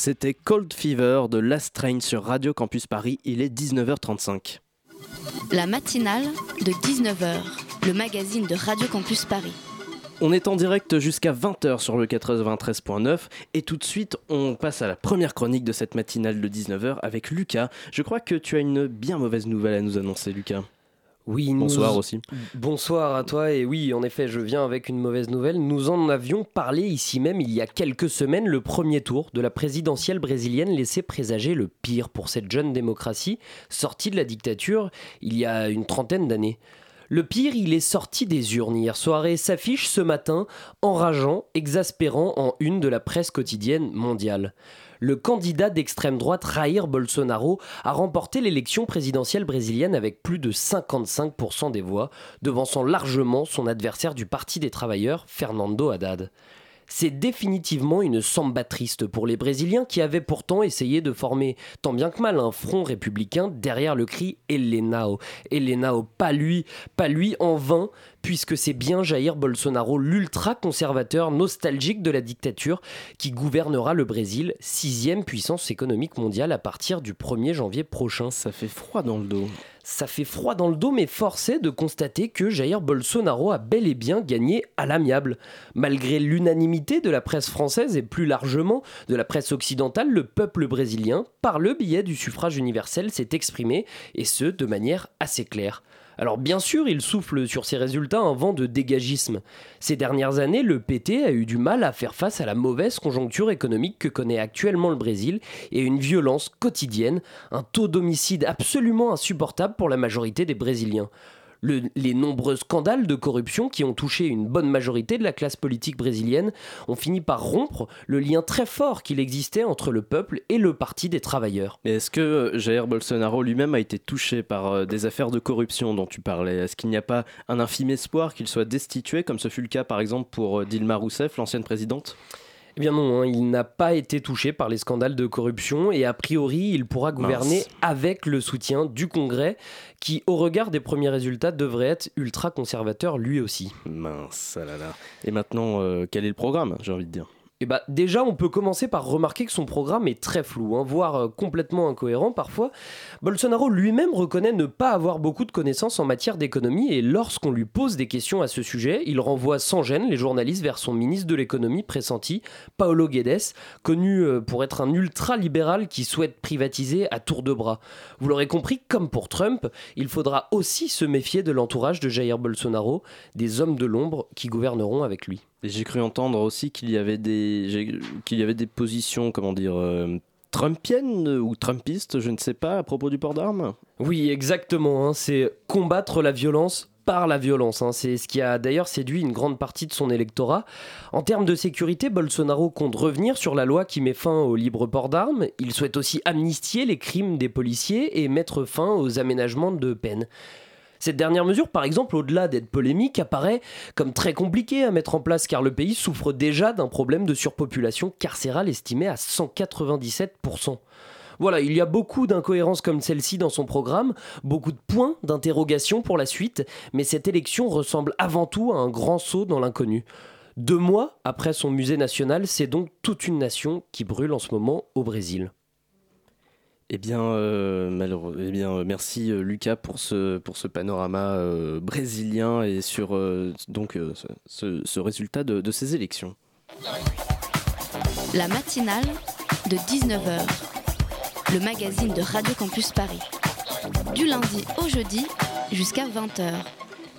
C'était Cold Fever de Last Train sur Radio Campus Paris. Il est 19h35. La matinale de 19h, le magazine de Radio Campus Paris. On est en direct jusqu'à 20h sur le 93.9 et tout de suite on passe à la première chronique de cette matinale de 19h avec Lucas. Je crois que tu as une bien mauvaise nouvelle à nous annoncer Lucas. Oui, nous- Bonsoir aussi. Bonsoir à toi et oui, en effet, je viens avec une mauvaise nouvelle. Nous en avions parlé ici même il y a quelques semaines. Le premier tour de la présidentielle brésilienne laissait présager le pire pour cette jeune démocratie sortie de la dictature il y a une trentaine d'années. Le pire, il est sorti des urnes hier soir et s'affiche ce matin enrageant, exaspérant en une de la presse quotidienne mondiale. Le candidat d'extrême droite Jair Bolsonaro a remporté l'élection présidentielle brésilienne avec plus de 55% des voix, devançant largement son adversaire du Parti des travailleurs, Fernando Haddad. C'est définitivement une samba triste pour les Brésiliens qui avaient pourtant essayé de former tant bien que mal un front républicain derrière le cri Elenao. Elenao, pas lui, pas lui en vain, puisque c'est bien Jair Bolsonaro, l'ultra-conservateur nostalgique de la dictature, qui gouvernera le Brésil, sixième puissance économique mondiale à partir du 1er janvier prochain. Ça fait froid dans le dos. Ça fait froid dans le dos, mais force est de constater que Jair Bolsonaro a bel et bien gagné à l'amiable. Malgré l'unanimité de la presse française et plus largement de la presse occidentale, le peuple brésilien, par le biais du suffrage universel, s'est exprimé, et ce, de manière assez claire. Alors bien sûr, il souffle sur ces résultats un vent de dégagisme. Ces dernières années, le PT a eu du mal à faire face à la mauvaise conjoncture économique que connaît actuellement le Brésil et une violence quotidienne, un taux d'homicide absolument insupportable pour la majorité des Brésiliens. Le- les nombreux scandales de corruption qui ont touché une bonne majorité de la classe politique brésilienne. Ont fini par rompre le lien très fort qu'il existait entre le peuple et le Parti des travailleurs. Est-ce que euh, Jair Bolsonaro lui-même a été touché par euh, des affaires de corruption dont tu parlais? Est-ce qu'il n'y a pas un infime espoir qu'il soit destitué, comme ce fut le cas par exemple pour euh, Dilma Rousseff, l'ancienne présidente? Eh bien non, hein, il n'a pas été touché par les scandales de corruption et a priori il pourra gouverner Mince. avec le soutien du Congrès qui au regard des premiers résultats devrait être ultra conservateur lui aussi. Mince, ah là là. Et maintenant, euh, quel est le programme, j'ai envie de dire? Et bah déjà on peut commencer par remarquer que son programme est très flou, hein, voire euh, complètement incohérent parfois. Bolsonaro lui-même reconnaît ne pas avoir beaucoup de connaissances en matière d'économie et lorsqu'on lui pose des questions à ce sujet, il renvoie sans gêne les journalistes vers son ministre de l'économie pressenti, Paolo Guedes, connu euh, pour être un ultra-libéral qui souhaite privatiser à tour de bras. Vous l'aurez compris, comme pour Trump, il faudra aussi se méfier de l'entourage de Jair Bolsonaro, des hommes de l'ombre qui gouverneront avec lui. J'ai cru entendre aussi qu'il y avait des, qu'il y avait des positions, comment dire, euh, trumpiennes ou trumpistes, je ne sais pas, à propos du port d'armes Oui, exactement. hein, C'est combattre la violence par la violence. hein. C'est ce qui a d'ailleurs séduit une grande partie de son électorat. En termes de sécurité, Bolsonaro compte revenir sur la loi qui met fin au libre port d'armes. Il souhaite aussi amnistier les crimes des policiers et mettre fin aux aménagements de peine. Cette dernière mesure, par exemple, au-delà d'être polémique, apparaît comme très compliquée à mettre en place car le pays souffre déjà d'un problème de surpopulation carcérale estimé à 197%. Voilà, il y a beaucoup d'incohérences comme celle-ci dans son programme, beaucoup de points d'interrogation pour la suite, mais cette élection ressemble avant tout à un grand saut dans l'inconnu. Deux mois après son musée national, c'est donc toute une nation qui brûle en ce moment au Brésil. Eh bien, euh, malheureux- eh bien euh, merci euh, Lucas pour ce, panorama brésilien et sur ce résultat de, de ces élections. La matinale de 19h, le magazine de Radio Campus Paris. Du lundi au jeudi jusqu'à 20h.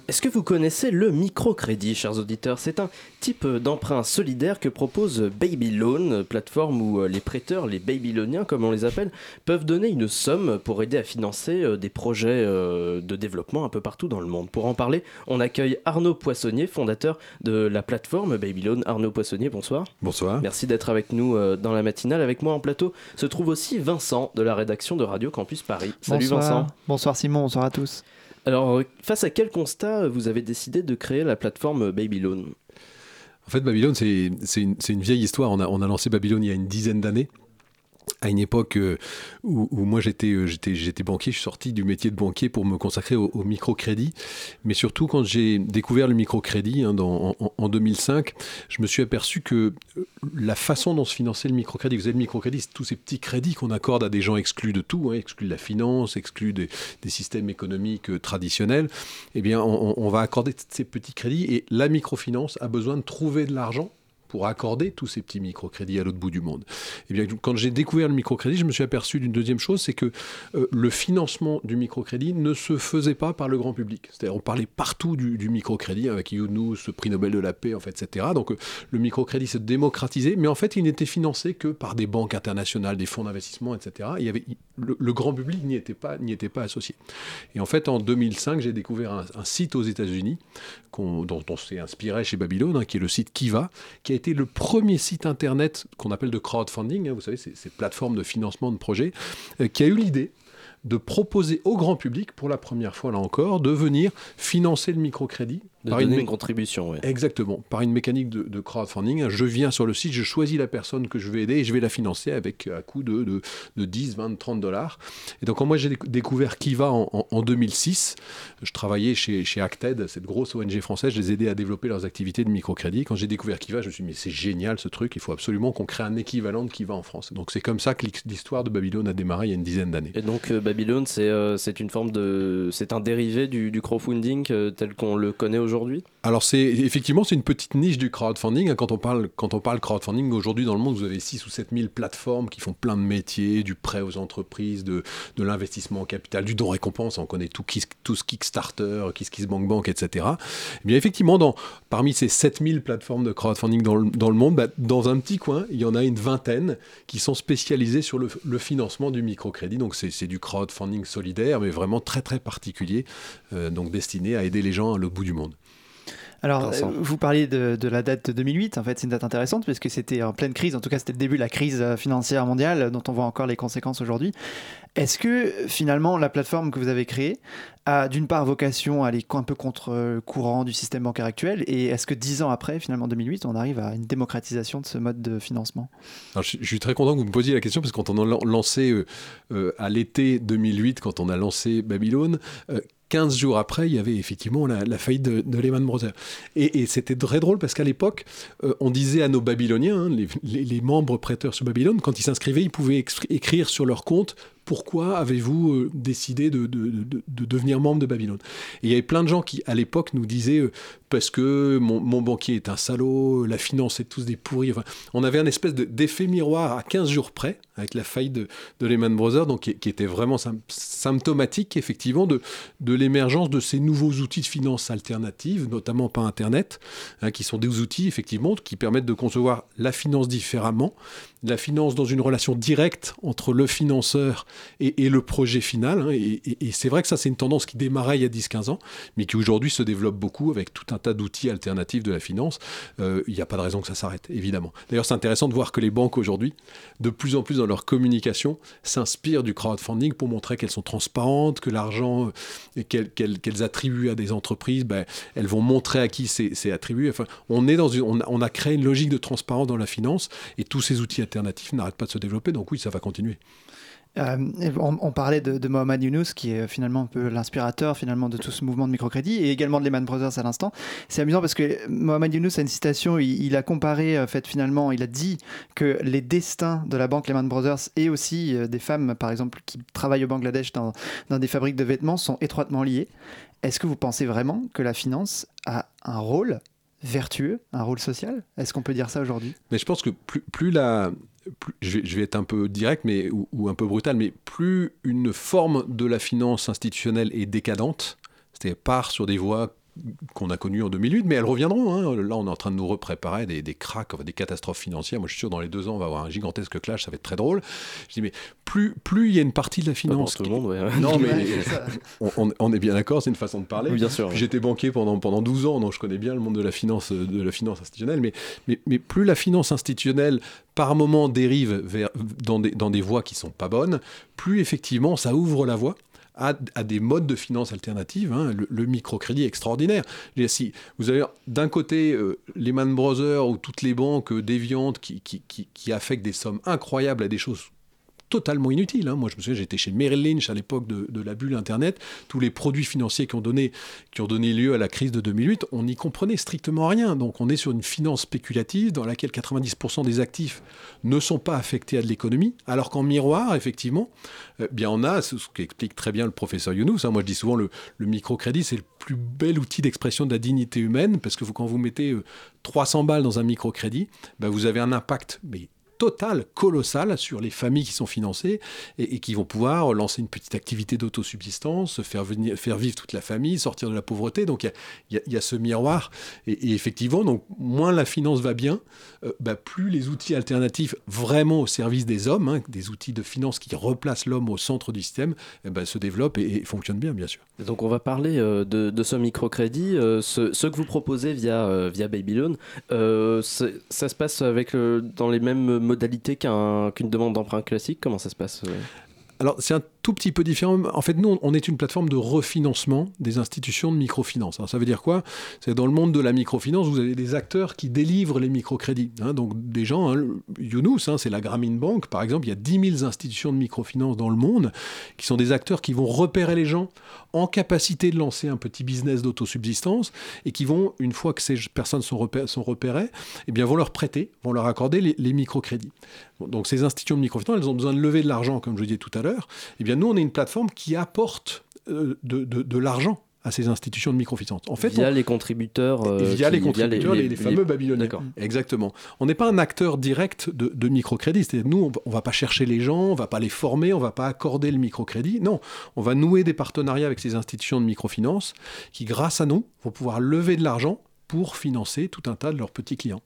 Est-ce que vous connaissez le microcrédit, chers auditeurs? C'est un type d'emprunt solidaire que propose Baby Loan, plateforme où euh, les prêteurs, les babyloniens comme on les appelle, peuvent donner une somme pour aider à financer euh, des projets euh, de développement un peu partout dans le monde. Pour en parler, on accueille Arnaud Poissonnier, fondateur de la plateforme Baby Loan. Arnaud Poissonnier, bonsoir. Bonsoir. Merci d'être avec nous dans la matinale. Avec moi en plateau se trouve aussi Vincent de la rédaction de Radio Campus Paris. Salut bonsoir. Vincent. Bonsoir Simon, bonsoir à tous. Alors, euh, face à quel constat euh, vous avez décidé de créer la plateforme Babylone? En fait, Babylone, c'est c'est une, c'est une vieille histoire. On a, on a lancé Babylone il y a une dizaine d'années. À une époque euh, où, moi j'étais euh, j'étais banquier, je suis sorti du métier de banquier pour me consacrer au, microcrédit. Mais surtout quand j'ai découvert le microcrédit hein, en, en 2005, je me suis aperçu que euh, la façon dont se finançait le microcrédit, vous savez, le microcrédit, c'est tous ces petits crédits qu'on accorde à des gens exclus de tout, hein, exclus de la finance, exclus des, systèmes économiques traditionnels. Eh bien, on- on va accorder ces petits crédits et la microfinance a besoin de trouver de l'argent pour accorder tous ces petits microcrédits à l'autre bout du monde. Et bien, quand j'ai découvert le microcrédit, je me suis aperçu d'une deuxième chose, c'est que euh, le financement du microcrédit ne se faisait pas par le grand public. C'est-à-dire, on parlait partout du, microcrédit avec Younous, le prix Nobel de la paix, etc. Donc, euh, le microcrédit se démocratisait, mais en fait, il n'était financé que par des banques internationales, des fonds d'investissement, etc. Il y avait, le, grand public n'y était, pas- était pas associé. Et en fait, en 2005, j'ai découvert un, site aux États-Unis dont on s'est inspiré chez Babylone, hein, qui est le site Kiva, qui a été le premier site internet qu'on appelle de crowdfunding, hein, vous savez, ces plateformes de financement de projets, euh, qui a eu l'idée de proposer au grand public, pour la première fois là encore, de venir financer le microcrédit. De par donner une contribution, ouais. Exactement, par une mécanique de, de crowdfunding. Je viens sur le site, je choisis la personne que je vais aider et je vais la financer avec un coût de, de, de 10, 20, 30 dollars. Et donc, quand moi j'ai déc- découvert Kiva en, en- en 2006, je travaillais chez, chez Acted, cette grosse ONG française, je les aidais à développer leurs activités de microcrédit. Quand j'ai découvert Kiva, je me suis dit, mais c'est génial ce truc, il faut absolument qu'on crée un équivalent de Kiva en France. Donc, c'est comme ça que l'histoire de Babylone a démarré il y a une dizaine d'années. Et donc euh, Babylone, c'est euh, une forme de, c'est un dérivé du, du crowdfunding euh, tel qu'on le connaît aujourd'hui. Alors c'est effectivement c'est une petite niche du crowdfunding. hein. Quand on parle quand on parle crowdfunding aujourd'hui dans le monde, vous avez 6 ou 7 000 plateformes qui font plein de métiers, du prêt aux entreprises, de, de l'investissement en capital, du don récompense. On connaît tout, ce Kickstarter, KissKissBankBank, etc. Eh bien effectivement, dans, parmi ces 7 000 plateformes de crowdfunding dans le, dans le monde, bah, dans un petit coin, il y en a une vingtaine qui sont spécialisées sur le, le financement du microcrédit. Donc c'est du crowdfunding solidaire, mais vraiment très très particulier, euh, donc destiné à aider les gens à l'autre bout du monde. Alors, Vincent. euh, vous parliez de, de la date de 2008. En fait, c'est une date intéressante parce que c'était en pleine crise. En tout cas, c'était le début de la crise euh, financière mondiale euh, dont on voit encore les conséquences aujourd'hui. Est-ce que euh, finalement, la plateforme que vous avez créée a d'une part vocation à aller un peu contre euh, le courant du système bancaire actuel Et est-ce que dix ans après, finalement 2008, on arrive à une démocratisation de ce mode de financement? Alors, je, je suis très content que vous me posiez la question parce que quand on a lan- lancé euh, euh, à l'été 2008, quand on a lancé Babylone, euh, 15 jours après, il y avait effectivement la, faillite de, Lehman Brothers. Et, c'était très drôle parce qu'à l'époque, euh, on disait à nos Babyloniens, hein, les, membres prêteurs sur Babylone, quand ils s'inscrivaient, ils pouvaient écrire sur leur compte pourquoi avez-vous euh, décidé de, de- de- de devenir membre de Babylone? Il y avait plein de gens qui, à l'époque, nous disaient euh, parce que mon, mon banquier est un salaud, la finance, c'est tous des pourris. On avait un espèce de- d'effet miroir à 15 jours près, avec la faillite de, Lehman Brothers, donc, qui, était vraiment sym- symptomatique, effectivement, de, de l'émergence de ces nouveaux outils de finance alternatives, notamment par Internet, hein, qui sont des outils, effectivement, qui permettent de concevoir la finance différemment, la finance dans une relation directe entre le financeur et, le projet final. hein. et c'est vrai que ça, c'est une tendance qui démarrait il y a 10-15 ans, mais qui aujourd'hui se développe beaucoup avec tout un tas d'outils alternatifs de la finance. Euh, Il n'y a pas de raison que ça s'arrête, évidemment. D'ailleurs, c'est intéressant de voir que les banques aujourd'hui, de plus en plus dans leur communication, s'inspirent du crowdfunding pour montrer qu'elles sont transparentes, que l'argent euh, qu'elles attribuent à des entreprises, ben, elles vont montrer à qui c'est attribué. Enfin, on, est dans une, on a créé une logique de transparence dans la finance et tous ces outils alternatifs n'arrêtent pas de se développer. Donc oui, ça va continuer. Euh, on, parlait de, Mohamed Younous, qui est finalement un peu l'inspirateur finalement de tout ce mouvement de microcrédit, et également de Lehman Brothers à l'instant. C'est amusant parce que Mohamed Younous a une citation, il, a comparé, en fait, finalement, il a dit que les destins de la banque Lehman Brothers et aussi euh, des femmes, par exemple, qui travaillent au Bangladesh dans, dans des fabriques de vêtements sont étroitement liés. Est-ce que vous pensez vraiment que la finance a un rôle vertueux, un rôle social? Est-ce qu'on peut dire ça aujourd'hui? Mais je pense que plus, plus la. plus- je, vais, je vais être un peu direct mais, ou, ou un peu brutal, mais plus une forme de la finance institutionnelle est décadente, c'est-à-dire part sur des voies qu'on a connues en 2008, mais elles reviendront. hein. Là, on est en train de nous repréparer des, des cracks, enfin, des catastrophes financières. Moi, je suis sûr, dans les deux ans, on va avoir un gigantesque clash, ça va être très drôle. Je dis, mais plus, plus il y a une partie de la finance. pour tout le monde, ouais. Non, mais [laughs] on, est bien d'accord, c'est une façon de parler. Bien sûr, ouais. J'étais banquier pendant, pendant 12 ans, donc je connais bien le monde de la finance, de la finance institutionnelle. Mais, mais, mais plus la finance institutionnelle, par moment, dérive vers, dans, des, dans des voies qui sont pas bonnes, plus effectivement, ça ouvre la voie. À, des modes de finance alternatives, hein. le, microcrédit extraordinaire. Si vous avez d'un côté euh, Lehman Brothers ou toutes les banques euh, déviantes qui, qui, qui, qui affectent des sommes incroyables à des choses totalement inutile. hein. Moi, je me souviens, j'étais chez Merrill Lynch à l'époque de, la bulle Internet. Tous les produits financiers qui ont, donné, qui ont donné lieu à la crise de 2008, on n'y comprenait strictement rien. Donc, on est sur une finance spéculative dans laquelle 90% des actifs ne sont pas affectés à de l'économie, alors qu'en miroir, effectivement, euh, bien on a ce qu'explique très bien le professeur Younous. hein. Moi, je dis souvent le, le microcrédit, c'est le plus bel outil d'expression de la dignité humaine, parce que quand vous mettez euh, 300 balles dans un microcrédit, ben, vous avez un impact, mais total, colossal sur les familles qui sont financées et, qui vont pouvoir lancer une petite activité d'autosubsistance, faire, venir, faire vivre toute la famille, sortir de la pauvreté. Donc il y a- ce miroir. Et, effectivement, donc, moins la finance va bien, euh, bah, plus les outils alternatifs vraiment au service des hommes, hein, des outils de finance qui replacent l'homme au centre du système, eh ben, se développent et, fonctionnent bien, bien sûr. Donc on va parler euh, de, ce microcrédit, euh, ce, que vous proposez via, euh, via. Euh, c'est- ça se passe avec dans les mêmes modalités qu'un- qu'une demande d'emprunt classique? Comment ça se passe euh? Alors, c'est un tout petit peu différent. En fait, nous, on est une plateforme de refinancement des institutions de microfinance. Alors, ça veut dire quoi? C'est dans le monde de la microfinance, vous avez des acteurs qui délivrent les microcrédits. hein. donc, des gens, hein, hein, c'est la Grameen Bank, par exemple, il y a 10 000 institutions de microfinance dans le monde qui sont des acteurs qui vont repérer les gens en capacité de lancer un petit business d'autosubsistance et qui vont, une fois que ces personnes sont, repé- sont repérées, eh bien, vont leur prêter, vont leur accorder les, microcrédits. Donc ces institutions de microfinance, elles ont besoin de lever de l'argent, comme je disais tout à l'heure. Eh bien, nous, on est une plateforme qui apporte euh, de, de- de l'argent à ces institutions de microfinance. En fait, Via on- les contributeurs. euh, via qui- les contributeurs, les, les fameux babyloniens. D'accord. Exactement. On n'est pas un acteur direct de, de microcrédit. C'est-à-dire, nous, on on va pas chercher les gens, on va pas les former, on va pas accorder le microcrédit. Non, on va nouer des partenariats avec ces institutions de microfinance qui, grâce à nous, vont pouvoir lever de l'argent pour financer tout un tas de leurs petits clients.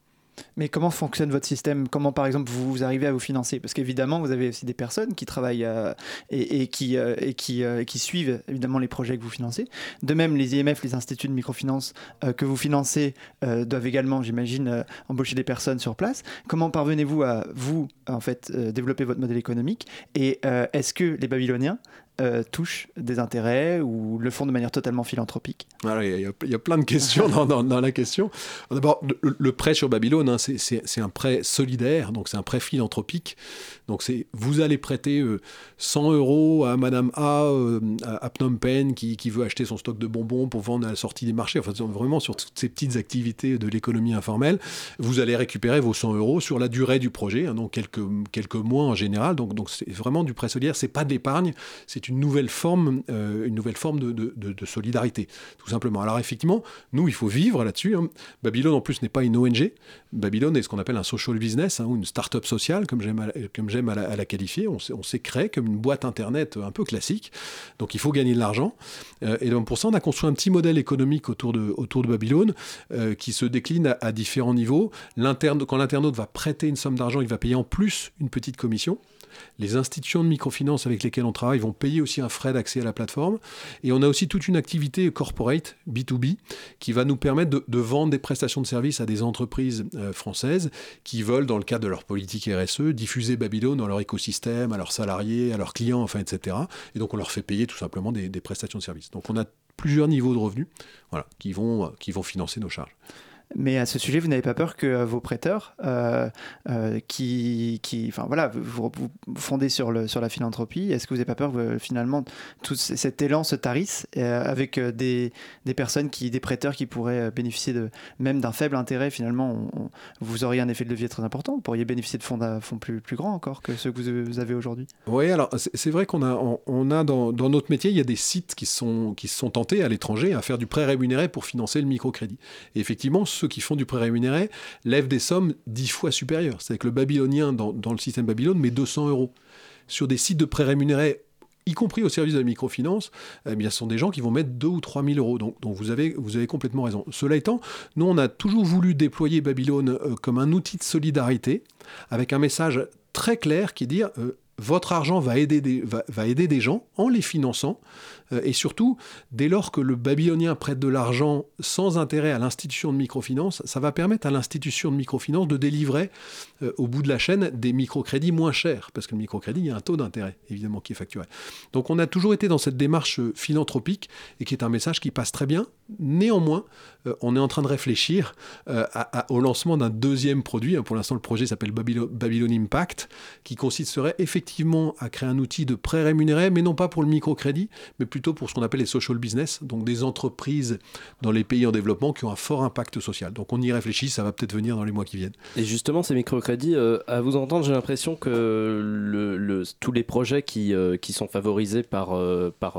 Mais comment fonctionne votre système? Comment, par exemple, vous, arrivez à vous financer? Parce qu'évidemment, vous avez aussi des personnes qui travaillent euh, qui, euh, et qui, euh, suivent évidemment les projets que vous financez. De même, les IMF, les instituts de microfinance euh, que vous financez, euh, doivent également, j'imagine, euh, embaucher des personnes sur place. Comment parvenez-vous à, vous, en fait, euh, développer votre modèle économique? Et euh, est-ce que les Babyloniens euh, touchent des intérêts ou le font de manière totalement philanthropique il y, a- plein de questions dans, la question. D'abord, le, prêt sur Babylone, hein, c'est- un prêt solidaire, donc c'est un prêt philanthropique. Donc vous allez prêter euh, 100 euros à Madame A euh, à Phnom Penh qui, veut acheter son stock de bonbons pour vendre à la sortie des marchés. Enfin, vraiment sur toutes ces petites activités de l'économie informelle, vous allez récupérer vos 100 euros sur la durée du projet, hein, donc quelques, mois en général. Donc c'est vraiment du prêt solidaire. C'est pas d'épargne, c'est une nouvelle forme, euh, une nouvelle forme de, de- solidarité, tout simplement. Alors effectivement, nous, il faut vivre là-dessus. hein. Babylone, en plus, n'est pas une ONG. Babylone est ce qu'on appelle un social business, hein, ou une start-up sociale, comme j'aime à, à la, qualifier. On s'est, on s'est créé comme une boîte Internet un peu classique. Donc il faut gagner de l'argent. Euh, et donc pour ça, on a construit un petit modèle économique autour de, autour de Babylone euh, qui se décline à, à différents niveaux. Quand l'internaute va prêter une somme d'argent, il va payer en plus une petite commission. Les institutions de microfinance avec lesquelles on travaille vont payer aussi un frais d'accès à la plateforme. Et on a aussi toute une activité corporate, B2B, qui va nous permettre de, vendre des prestations de services à des entreprises euh, françaises qui veulent, dans le cadre de leur politique RSE, diffuser Babylone dans leur écosystème, à leurs salariés, à leurs clients, enfin, etc. Et donc on leur fait payer tout simplement des, prestations de services. Donc on a plusieurs niveaux de revenus qui vont financer nos charges. Mais à ce sujet, vous n'avez pas peur que euh, vos prêteurs, euh, euh, qui, qui, enfin voilà, vous, vous fondez sur, le, sur la philanthropie, est-ce que vous n'avez pas peur que finalement tout cet élan se tarisse avec des, des personnes, qui, des prêteurs qui pourraient bénéficier de, même d'un faible intérêt Finalement, vous auriez un effet de levier très important. Vous pourriez bénéficier de fonds, fonds plus, plus grands encore que ceux que vous, avez aujourd'hui? Oui, alors c'est vrai qu'on a, on, a dans, dans notre métier, il y a des sites qui sont, qui sont tentés à l'étranger à faire du prêt rémunéré pour financer le microcrédit. Et effectivement, ceux qui font du prêt rémunéré lèvent des sommes dix fois supérieures. C'est que le babylonien, dans, le système Babylone, met 200 euros. Sur des sites de prêt rémunéré, y compris au service de la microfinance, eh bien, ce sont des gens qui vont mettre 2 ou 3 000 euros. Donc, vous, avez, complètement raison. Cela étant, nous, on a toujours voulu déployer Babylone euh, comme un outil de solidarité, avec un message très clair qui est dire euh, votre argent va aider, des, gens en les finançant, euh, et surtout, dès lors que le babylonien prête de l'argent sans intérêt à l'institution de microfinance, ça va permettre à l'institution de microfinance de délivrer euh, au bout de la chaîne des microcrédits moins chers, parce que le microcrédit, il y a un taux d'intérêt, évidemment, qui est facturé. Donc on a toujours été dans cette démarche euh, philanthropique, et qui est un message qui passe très bien. Néanmoins, euh, on est en train de réfléchir euh, au lancement d'un deuxième produit. Pour l'instant, le projet s'appelle Babylon, Impact, qui consisterait effectivement à créer un outil de prêt rémunéré, mais non pas pour le microcrédit, mais plutôt pour ce qu'on appelle les social business, donc des entreprises dans les pays en développement qui ont un fort impact social. Donc on y réfléchit, ça va peut-être venir dans les mois qui viennent. Et justement, ces microcrédits, euh, à vous entendre, j'ai l'impression que tous les projets qui, qui sont favorisés par, par,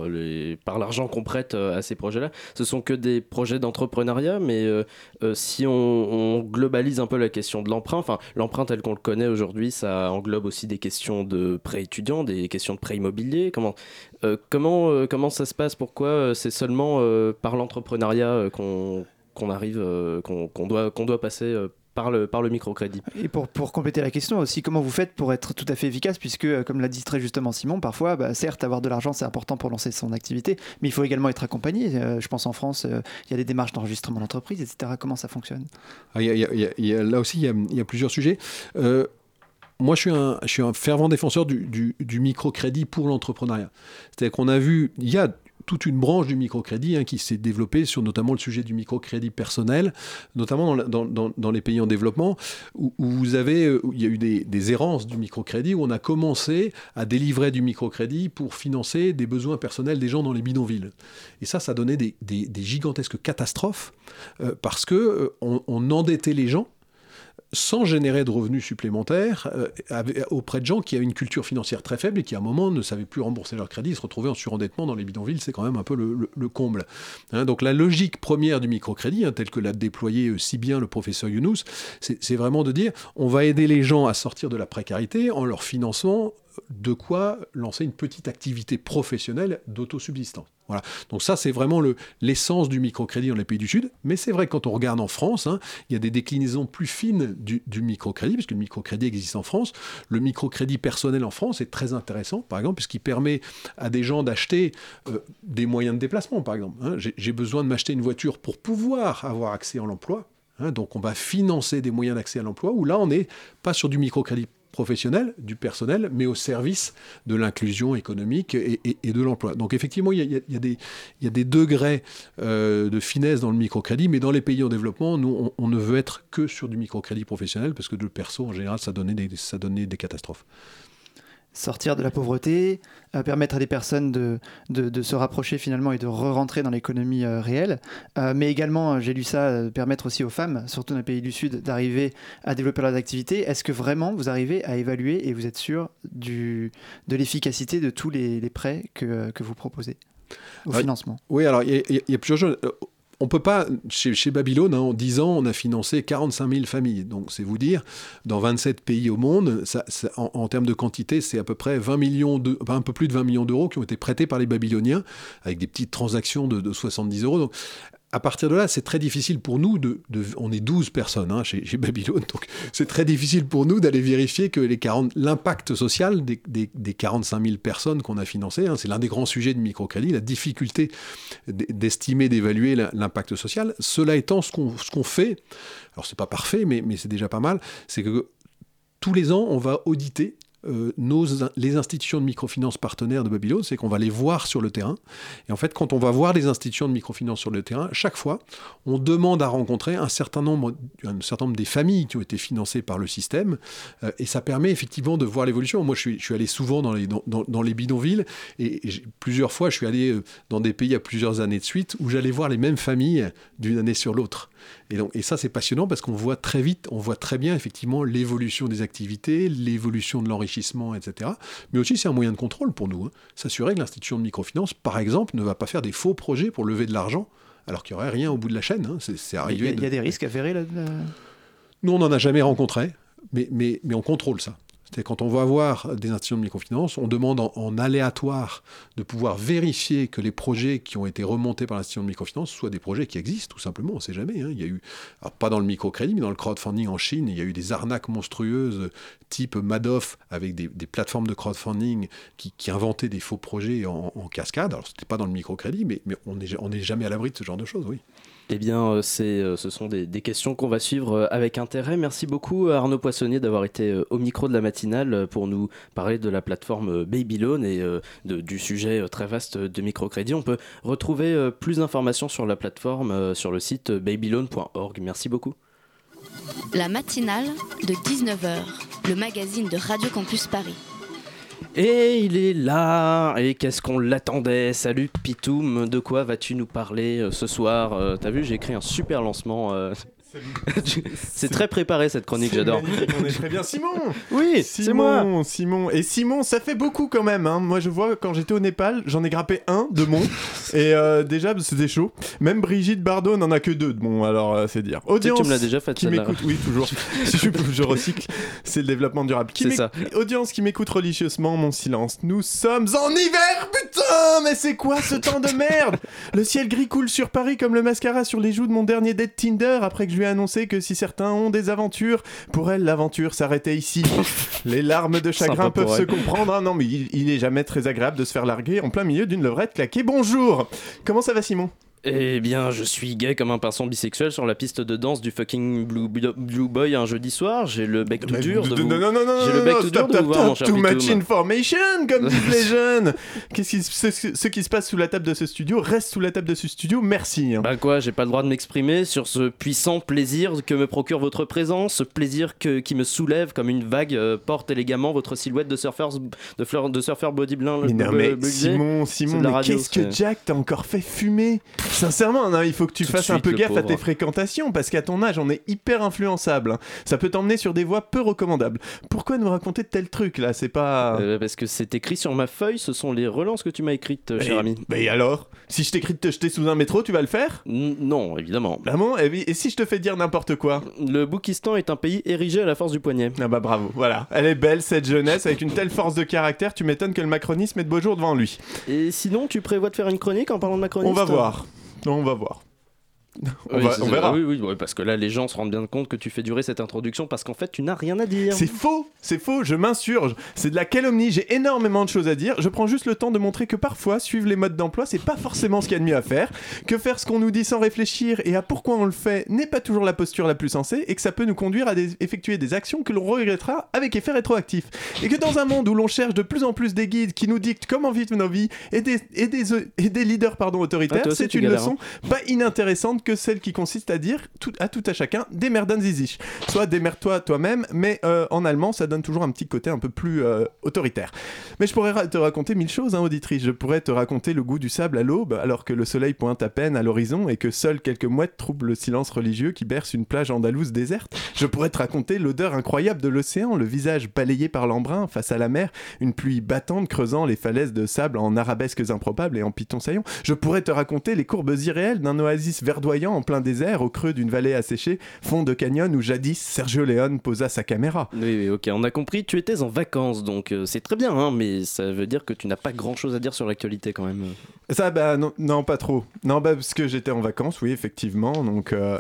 l'argent qu'on prête à ces projets-là, ce sont que des projets d'entrepreneuriat, mais euh, euh, si on, globalise un peu la question de l'emprunt, enfin l'emprunt tel qu'on le connaît aujourd'hui, ça englobe aussi des questions de prêt étudiant, des questions de prêt immobilier. Comment, euh, comment, comment ça se passe? Pourquoi c'est seulement par l'entrepreneuriat qu'on qu'on arrive, qu'on qu'on doit, qu'on doit passer par le, par le microcrédit Et pour, pour compléter la question aussi, comment vous faites pour être tout à fait efficace? Puisque, euh, comme l'a dit très justement Simon, parfois, bah, certes, avoir de l'argent, c'est important pour lancer son activité, mais il faut également être accompagné. Euh, je pense en France, euh, il y a des démarches d'enregistrement d'entreprise, etc. Comment ça fonctionne? Ah, il y a- il y a- il y a- il y a- là aussi, il y a, il y a plusieurs sujets. Euh, moi, je suis, un, je suis un fervent défenseur du, du- du microcrédit pour l'entrepreneuriat. C'est-à-dire qu'on a vu, il y a toute une branche du microcrédit hein, qui s'est développée sur notamment le sujet du microcrédit personnel, notamment dans, les pays en développement, où, euh, il y a eu des, errances du microcrédit, où on a commencé à délivrer du microcrédit pour financer des besoins personnels des gens dans les bidonvilles. Et ça, ça donnait des gigantesques catastrophes, euh, parce que euh, on- on endettait les gens sans générer de revenus supplémentaires euh, auprès de gens qui avaient une culture financière très faible et qui à un moment ne savaient plus rembourser leur crédit, se retrouvaient en surendettement dans les bidonvilles, c'est quand même un peu le, le- le comble. Hein, donc la logique première du microcrédit, hein, telle que l'a déployé euh, si bien le professeur Younous, c'est vraiment de dire on va aider les gens à sortir de la précarité en leur finançant de quoi lancer une petite activité professionnelle d'autosubsistance. Voilà. Donc ça, c'est vraiment le- l'essence du microcrédit dans les pays du Sud. Mais c'est vrai que quand on regarde en France, hein, il y a des déclinaisons plus fines du, microcrédit, puisque le microcrédit existe en France. Le microcrédit personnel en France est très intéressant, par exemple, puisqu'il permet à des gens d'acheter euh, des moyens de déplacement, par exemple. hein. J'ai j'ai besoin de m'acheter une voiture pour pouvoir avoir accès à l'emploi. hein. donc on va financer des moyens d'accès à l'emploi, où là, on n'est pas sur du microcrédit professionnel, du personnel, mais au service de l'inclusion économique et, de l'emploi. Donc effectivement, il y a, des, degrés euh, de finesse dans le microcrédit, mais dans les pays en développement, nous, on, ne veut être que sur du microcrédit professionnel, parce que de perso, en général, ça donnait des catastrophes. Sortir de la pauvreté, euh, permettre à des personnes de, de, de se rapprocher finalement et de re-rentrer dans l'économie euh, réelle, Euh, mais également, j'ai lu ça, permettre aussi aux femmes, surtout dans les pays du Sud, d'arriver à développer leurs activités. Est-ce que vraiment vous arrivez à évaluer et vous êtes sûr du, de l'efficacité de tous les, les prêts que, que vous proposez au financement? Oui, alors y, y il y a plusieurs choses. On peut pas, chez, Babylone, hein, en 10 ans, on a financé 45 000 familles. Donc, c'est vous dire, dans 27 pays au monde, en, termes de quantité, c'est à peu près 20 millions de, un peu plus de 20 millions d'euros qui ont été prêtés par les Babyloniens, avec des petites transactions de, de 70 euros. À partir de là, c'est très difficile pour nous de, on est 12 personnes hein, chez, Babylone, donc c'est très difficile pour nous d'aller vérifier que les 40, l'impact social des, des, des 45 000 personnes qu'on a financées, hein, c'est l'un des grands sujets de microcrédit, la difficulté d'estimer, d'évaluer l'impact social. Cela étant, ce qu'on ce qu'on fait, alors c'est pas parfait, mais, mais c'est déjà pas mal, c'est que tous les ans, on va auditer euh, nos, les institutions de microfinance partenaires de Babylone, c'est qu'on va les voir sur le terrain. Et en fait, quand on va voir les institutions de microfinance sur le terrain, chaque fois, on demande à rencontrer un certain nombre, un certain nombre des familles qui ont été financées par le système. euh, et ça permet effectivement de voir l'évolution. Moi, je suis, je suis allé souvent dans les, dans, les bidonvilles et j'ai- plusieurs fois, je suis allé euh, dans des pays à plusieurs années de suite où j'allais voir les mêmes familles d'une année sur l'autre. Et, donc, et ça, c'est passionnant parce qu'on voit très vite, on voit très bien effectivement l'évolution des activités, l'évolution de l'enrichissement, etc. Mais aussi, c'est un moyen de contrôle pour nous. hein. S'assurer que l'institution de microfinance, par exemple, ne va pas faire des faux projets pour lever de l'argent alors qu'il n'y aurait rien au bout de la chaîne. hein. C'est c'est Il y, arrivé. a, il y a de- des risques avérés là Nous, on n'en a jamais rencontré, mais, mais, mais on contrôle ça. Quand on va voir des institutions de microfinance, on demande en, aléatoire de pouvoir vérifier que les projets qui ont été remontés par l'institution de microfinance soient des projets qui existent, tout simplement. On ne sait jamais. hein. Il y a eu, alors pas dans le microcrédit, mais dans le crowdfunding en Chine, il y a eu des arnaques monstrueuses type Madoff avec des, plateformes de crowdfunding qui, inventaient des faux projets en, cascade. Alors, c'était pas dans le microcrédit, mais, on n'est jamais à l'abri de ce genre de choses, oui. Eh bien, euh, euh, ce sont des, des questions qu'on va suivre euh, avec intérêt. Merci beaucoup Arnaud Poissonnier d'avoir été au micro de la matinale euh, pour nous parler de la plateforme euh, Babylone et euh, de- du sujet très vaste de microcrédit. On peut retrouver plus d'informations sur la plateforme sur le site babylone.org. Merci beaucoup. La matinale de 19h, le magazine de Radio Campus Paris. Et il est là, et qu'est-ce qu'on l'attendait? Salut Pitoum, de quoi vas-tu nous parler ce soir? T'as vu, j'ai écrit un super lancement. C'est très préparé cette chronique, j'adore. magnifique, On est très bien. Simon [laughs] Oui, c'est moi. Simon, Simon. Et Simon, ça fait beaucoup quand même. hein. Moi, je vois, quand j'étais au Népal, j'en ai grappé un de mon. [laughs] et euh, déjà, c'était chaud. Même Brigitte Bardot n'en a que deux de mon. Alors, euh, c'est dire. Audience. tu me l'as déjà faite, Qui m'écoute, oui, toujours. [laughs] Si je, je recycle, c'est le développement durable. C'est ça. Audience qui m'écoute religieusement, mon silence. Nous sommes en hiver, putain Mais c'est quoi ce temps de merde? Le ciel gris coule sur Paris comme le mascara sur les joues de mon dernier date Tinder après que je lui ai annoncé que si certains ont des aventures, pour elle, l'aventure s'arrêtait ici. [laughs] Les larmes de chagrin peuvent se comprendre. hein. Non, mais il, il est jamais très agréable de se faire larguer en plein milieu d'une levrette claquée. Bonjour Comment ça va, Simon? Eh bien, je suis gay comme un pinson bisexuel sur la piste de danse du fucking Blue, Blue Boy un jeudi soir. J'ai le bec tout dur. de Non, vous- non, non, non, J'ai non, le bec non, tout dur de vous voir, mon cher Too much information, comme [laughs] disent les jeunes. Qu'est-ce qui, ce, ce qui se passe sous la table de ce studio reste sous la table de ce studio. Merci. Bah quoi, j'ai pas le droit de m'exprimer sur ce puissant plaisir que me procure votre présence, ce plaisir que, qui me soulève comme une vague euh, porte élégamment votre silhouette de surfeur, de, fleur, de surfeur. Mais non, mais Simon, Simon, qu'est-ce que Jack t'a encore fait fumer? Sincèrement, non, il faut que tu Tout fasses un peu gaffe à tes fréquentations, parce qu'à ton âge, on est hyper influençable. hein. Ça peut t'emmener sur des voies peu recommandables. Pourquoi nous raconter de tels trucs là? C'est pas. Euh, parce que c'est écrit sur ma feuille, ce sont les relances que tu m'as écrites, euh, cher Et- ami. bah et alors? Si je t'écris de te jeter sous un métro, tu vas le faire? N- Non, évidemment. Ah bon? Et, oui, et si je te fais dire n'importe quoi? Le Boukistan est un pays érigé à la force du poignet. Ah bah bravo, voilà. Elle est belle cette jeunesse, avec une telle force de caractère, tu m'étonnes que le macronisme ait de beaux jours devant lui. Et sinon, tu prévois de faire une chronique en parlant de macronisme On va voir. On va voir. On, Oui, va- c'est- on verra. Oui, oui, oui, parce que là, les gens se rendent bien compte que tu fais durer cette introduction parce qu'en fait, tu n'as rien à dire. C'est faux, c'est faux, je m'insurge. C'est de la calomnie, j'ai énormément de choses à dire. Je prends juste le temps de montrer que parfois, suivre les modes d'emploi, c'est pas forcément ce qu'il y a de mieux à faire. Que faire ce qu'on nous dit sans réfléchir et à pourquoi on le fait n'est pas toujours la posture la plus sensée et que ça peut nous conduire à des- effectuer des actions que l'on regrettera avec effet rétroactif. Et que dans un monde où l'on cherche de plus en plus des guides qui nous dictent comment vivre nos vies et des, et des, et des leaders pardon, Ah, autoritaires, aussi, c'est une leçon pas inintéressante que celle qui consiste à dire à tout à chacun démerdan zizich. Soit démerde-toi toi-même, mais euh, en allemand ça donne toujours un petit côté un peu plus euh, autoritaire. Mais je pourrais ra- te raconter mille choses, hein, auditrice. Je pourrais te raconter le goût du sable à l'aube alors que le soleil pointe à peine à l'horizon et que seuls quelques mouettes troublent le silence religieux qui berce une plage andalouse déserte. Je pourrais te raconter l'odeur incroyable de l'océan, le visage balayé par l'embrun face à la mer, une pluie battante creusant les falaises de sable en arabesques improbables et en pitons saillants. Je pourrais te raconter les courbes irréelles d'un oasis verdoyant en plein désert au creux d'une vallée asséchée, fond de canyon où jadis Sergio Leone posa sa caméra. Oui, oui, ok, on a compris, tu étais en vacances, donc euh, c'est très bien, hein, mais ça veut dire que tu n'as pas grand-chose à dire sur l'actualité quand même. Ça, bah non, non, pas trop. Non, bah parce que j'étais en vacances, oui, effectivement, donc... euh,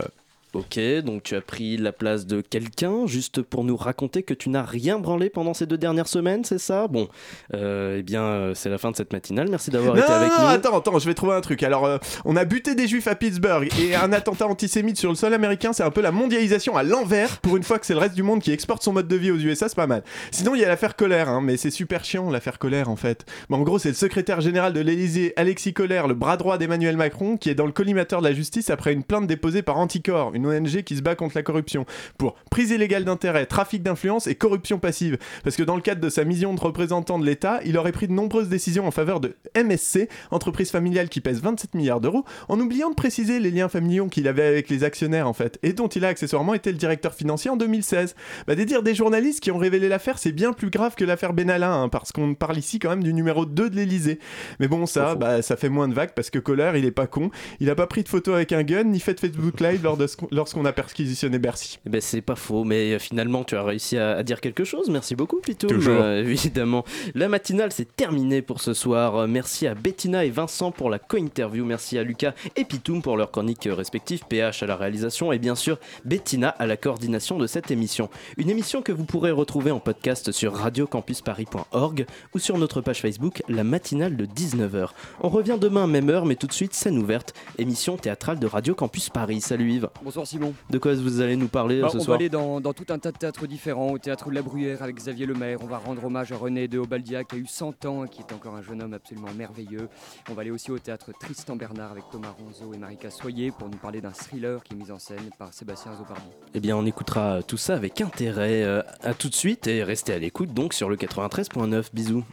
Ok, donc tu as pris la place de quelqu'un juste pour nous raconter que tu n'as rien branlé pendant ces deux dernières semaines, c'est ça? Bon, euh, eh bien, euh, c'est la fin de cette matinale. Merci d'avoir été avec non, nous. attends, attends, je vais trouver un truc. Alors, euh, on a buté des juifs à Pittsburgh et un attentat antisémite sur le sol américain, c'est un peu la mondialisation à l'envers. Pour une fois que c'est le reste du monde qui exporte son mode de vie aux USA, c'est pas mal. Sinon, il y a l'affaire Colère, hein, mais c'est super chiant l'affaire Colère en fait. Bon, en gros, c'est le secrétaire général de l'Elysée, Alexis Colère, le bras droit d'Emmanuel Macron, qui est dans le collimateur de la justice après une plainte déposée par Anticor, une ONG qui se bat contre la corruption, pour prise illégale d'intérêt, trafic d'influence et corruption passive. Parce que dans le cadre de sa mission de représentant de l'État, il aurait pris de nombreuses décisions en faveur de MSC, entreprise familiale qui pèse 27 milliards d'euros, en oubliant de préciser les liens familiaux qu'il avait avec les actionnaires en fait, et dont il a accessoirement été le directeur financier en 2016. Bah, des dires des journalistes qui ont révélé l'affaire, c'est bien plus grave que l'affaire Benalla, hein, parce qu'on parle ici quand même du numéro 2 de l'Elysée. Mais bon, ça, bah, ça fait moins de vagues parce que Kohler, il est pas con. Il a pas pris de photo avec un gun, ni fait de Facebook Live lors de lorsqu'on a perquisitionné Bercy. Eh ben, c'est pas faux, mais euh, finalement tu as réussi à, à dire quelque chose. Merci beaucoup, Pitoum. Toujours. Euh, évidemment. La matinale, c'est terminé pour ce soir. Euh, Merci à Bettina et Vincent pour la co-interview. Merci à Lucas et Pitoum pour leurs chroniques euh, respectives. PH à la réalisation et bien sûr Bettina à la coordination de cette émission. Une émission que vous pourrez retrouver en podcast sur radiocampusparis.org ou sur notre page Facebook, la matinale de 19h. On revient demain, même heure, mais tout de suite, scène ouverte, émission théâtrale de Radio Campus Paris. Salut Yves. Bonsoir Simon. De quoi vous allez nous parler euh, Bah, ce on soir va aller dans, dans tout un tas de théâtres différents. Au théâtre de la Bruyère avec Xavier Lemaire. On va rendre hommage à René de Obaldia qui a eu 100 ans et qui est encore un jeune homme absolument merveilleux. On va aller aussi au théâtre Tristan Bernard avec Thomas Ronzo et Marika Soyer pour nous parler d'un thriller qui est mis en scène par Sébastien Zopardi. Eh bien, on écoutera tout ça avec intérêt. Euh, à tout de suite et restez à l'écoute donc sur le 93.9. Bisous.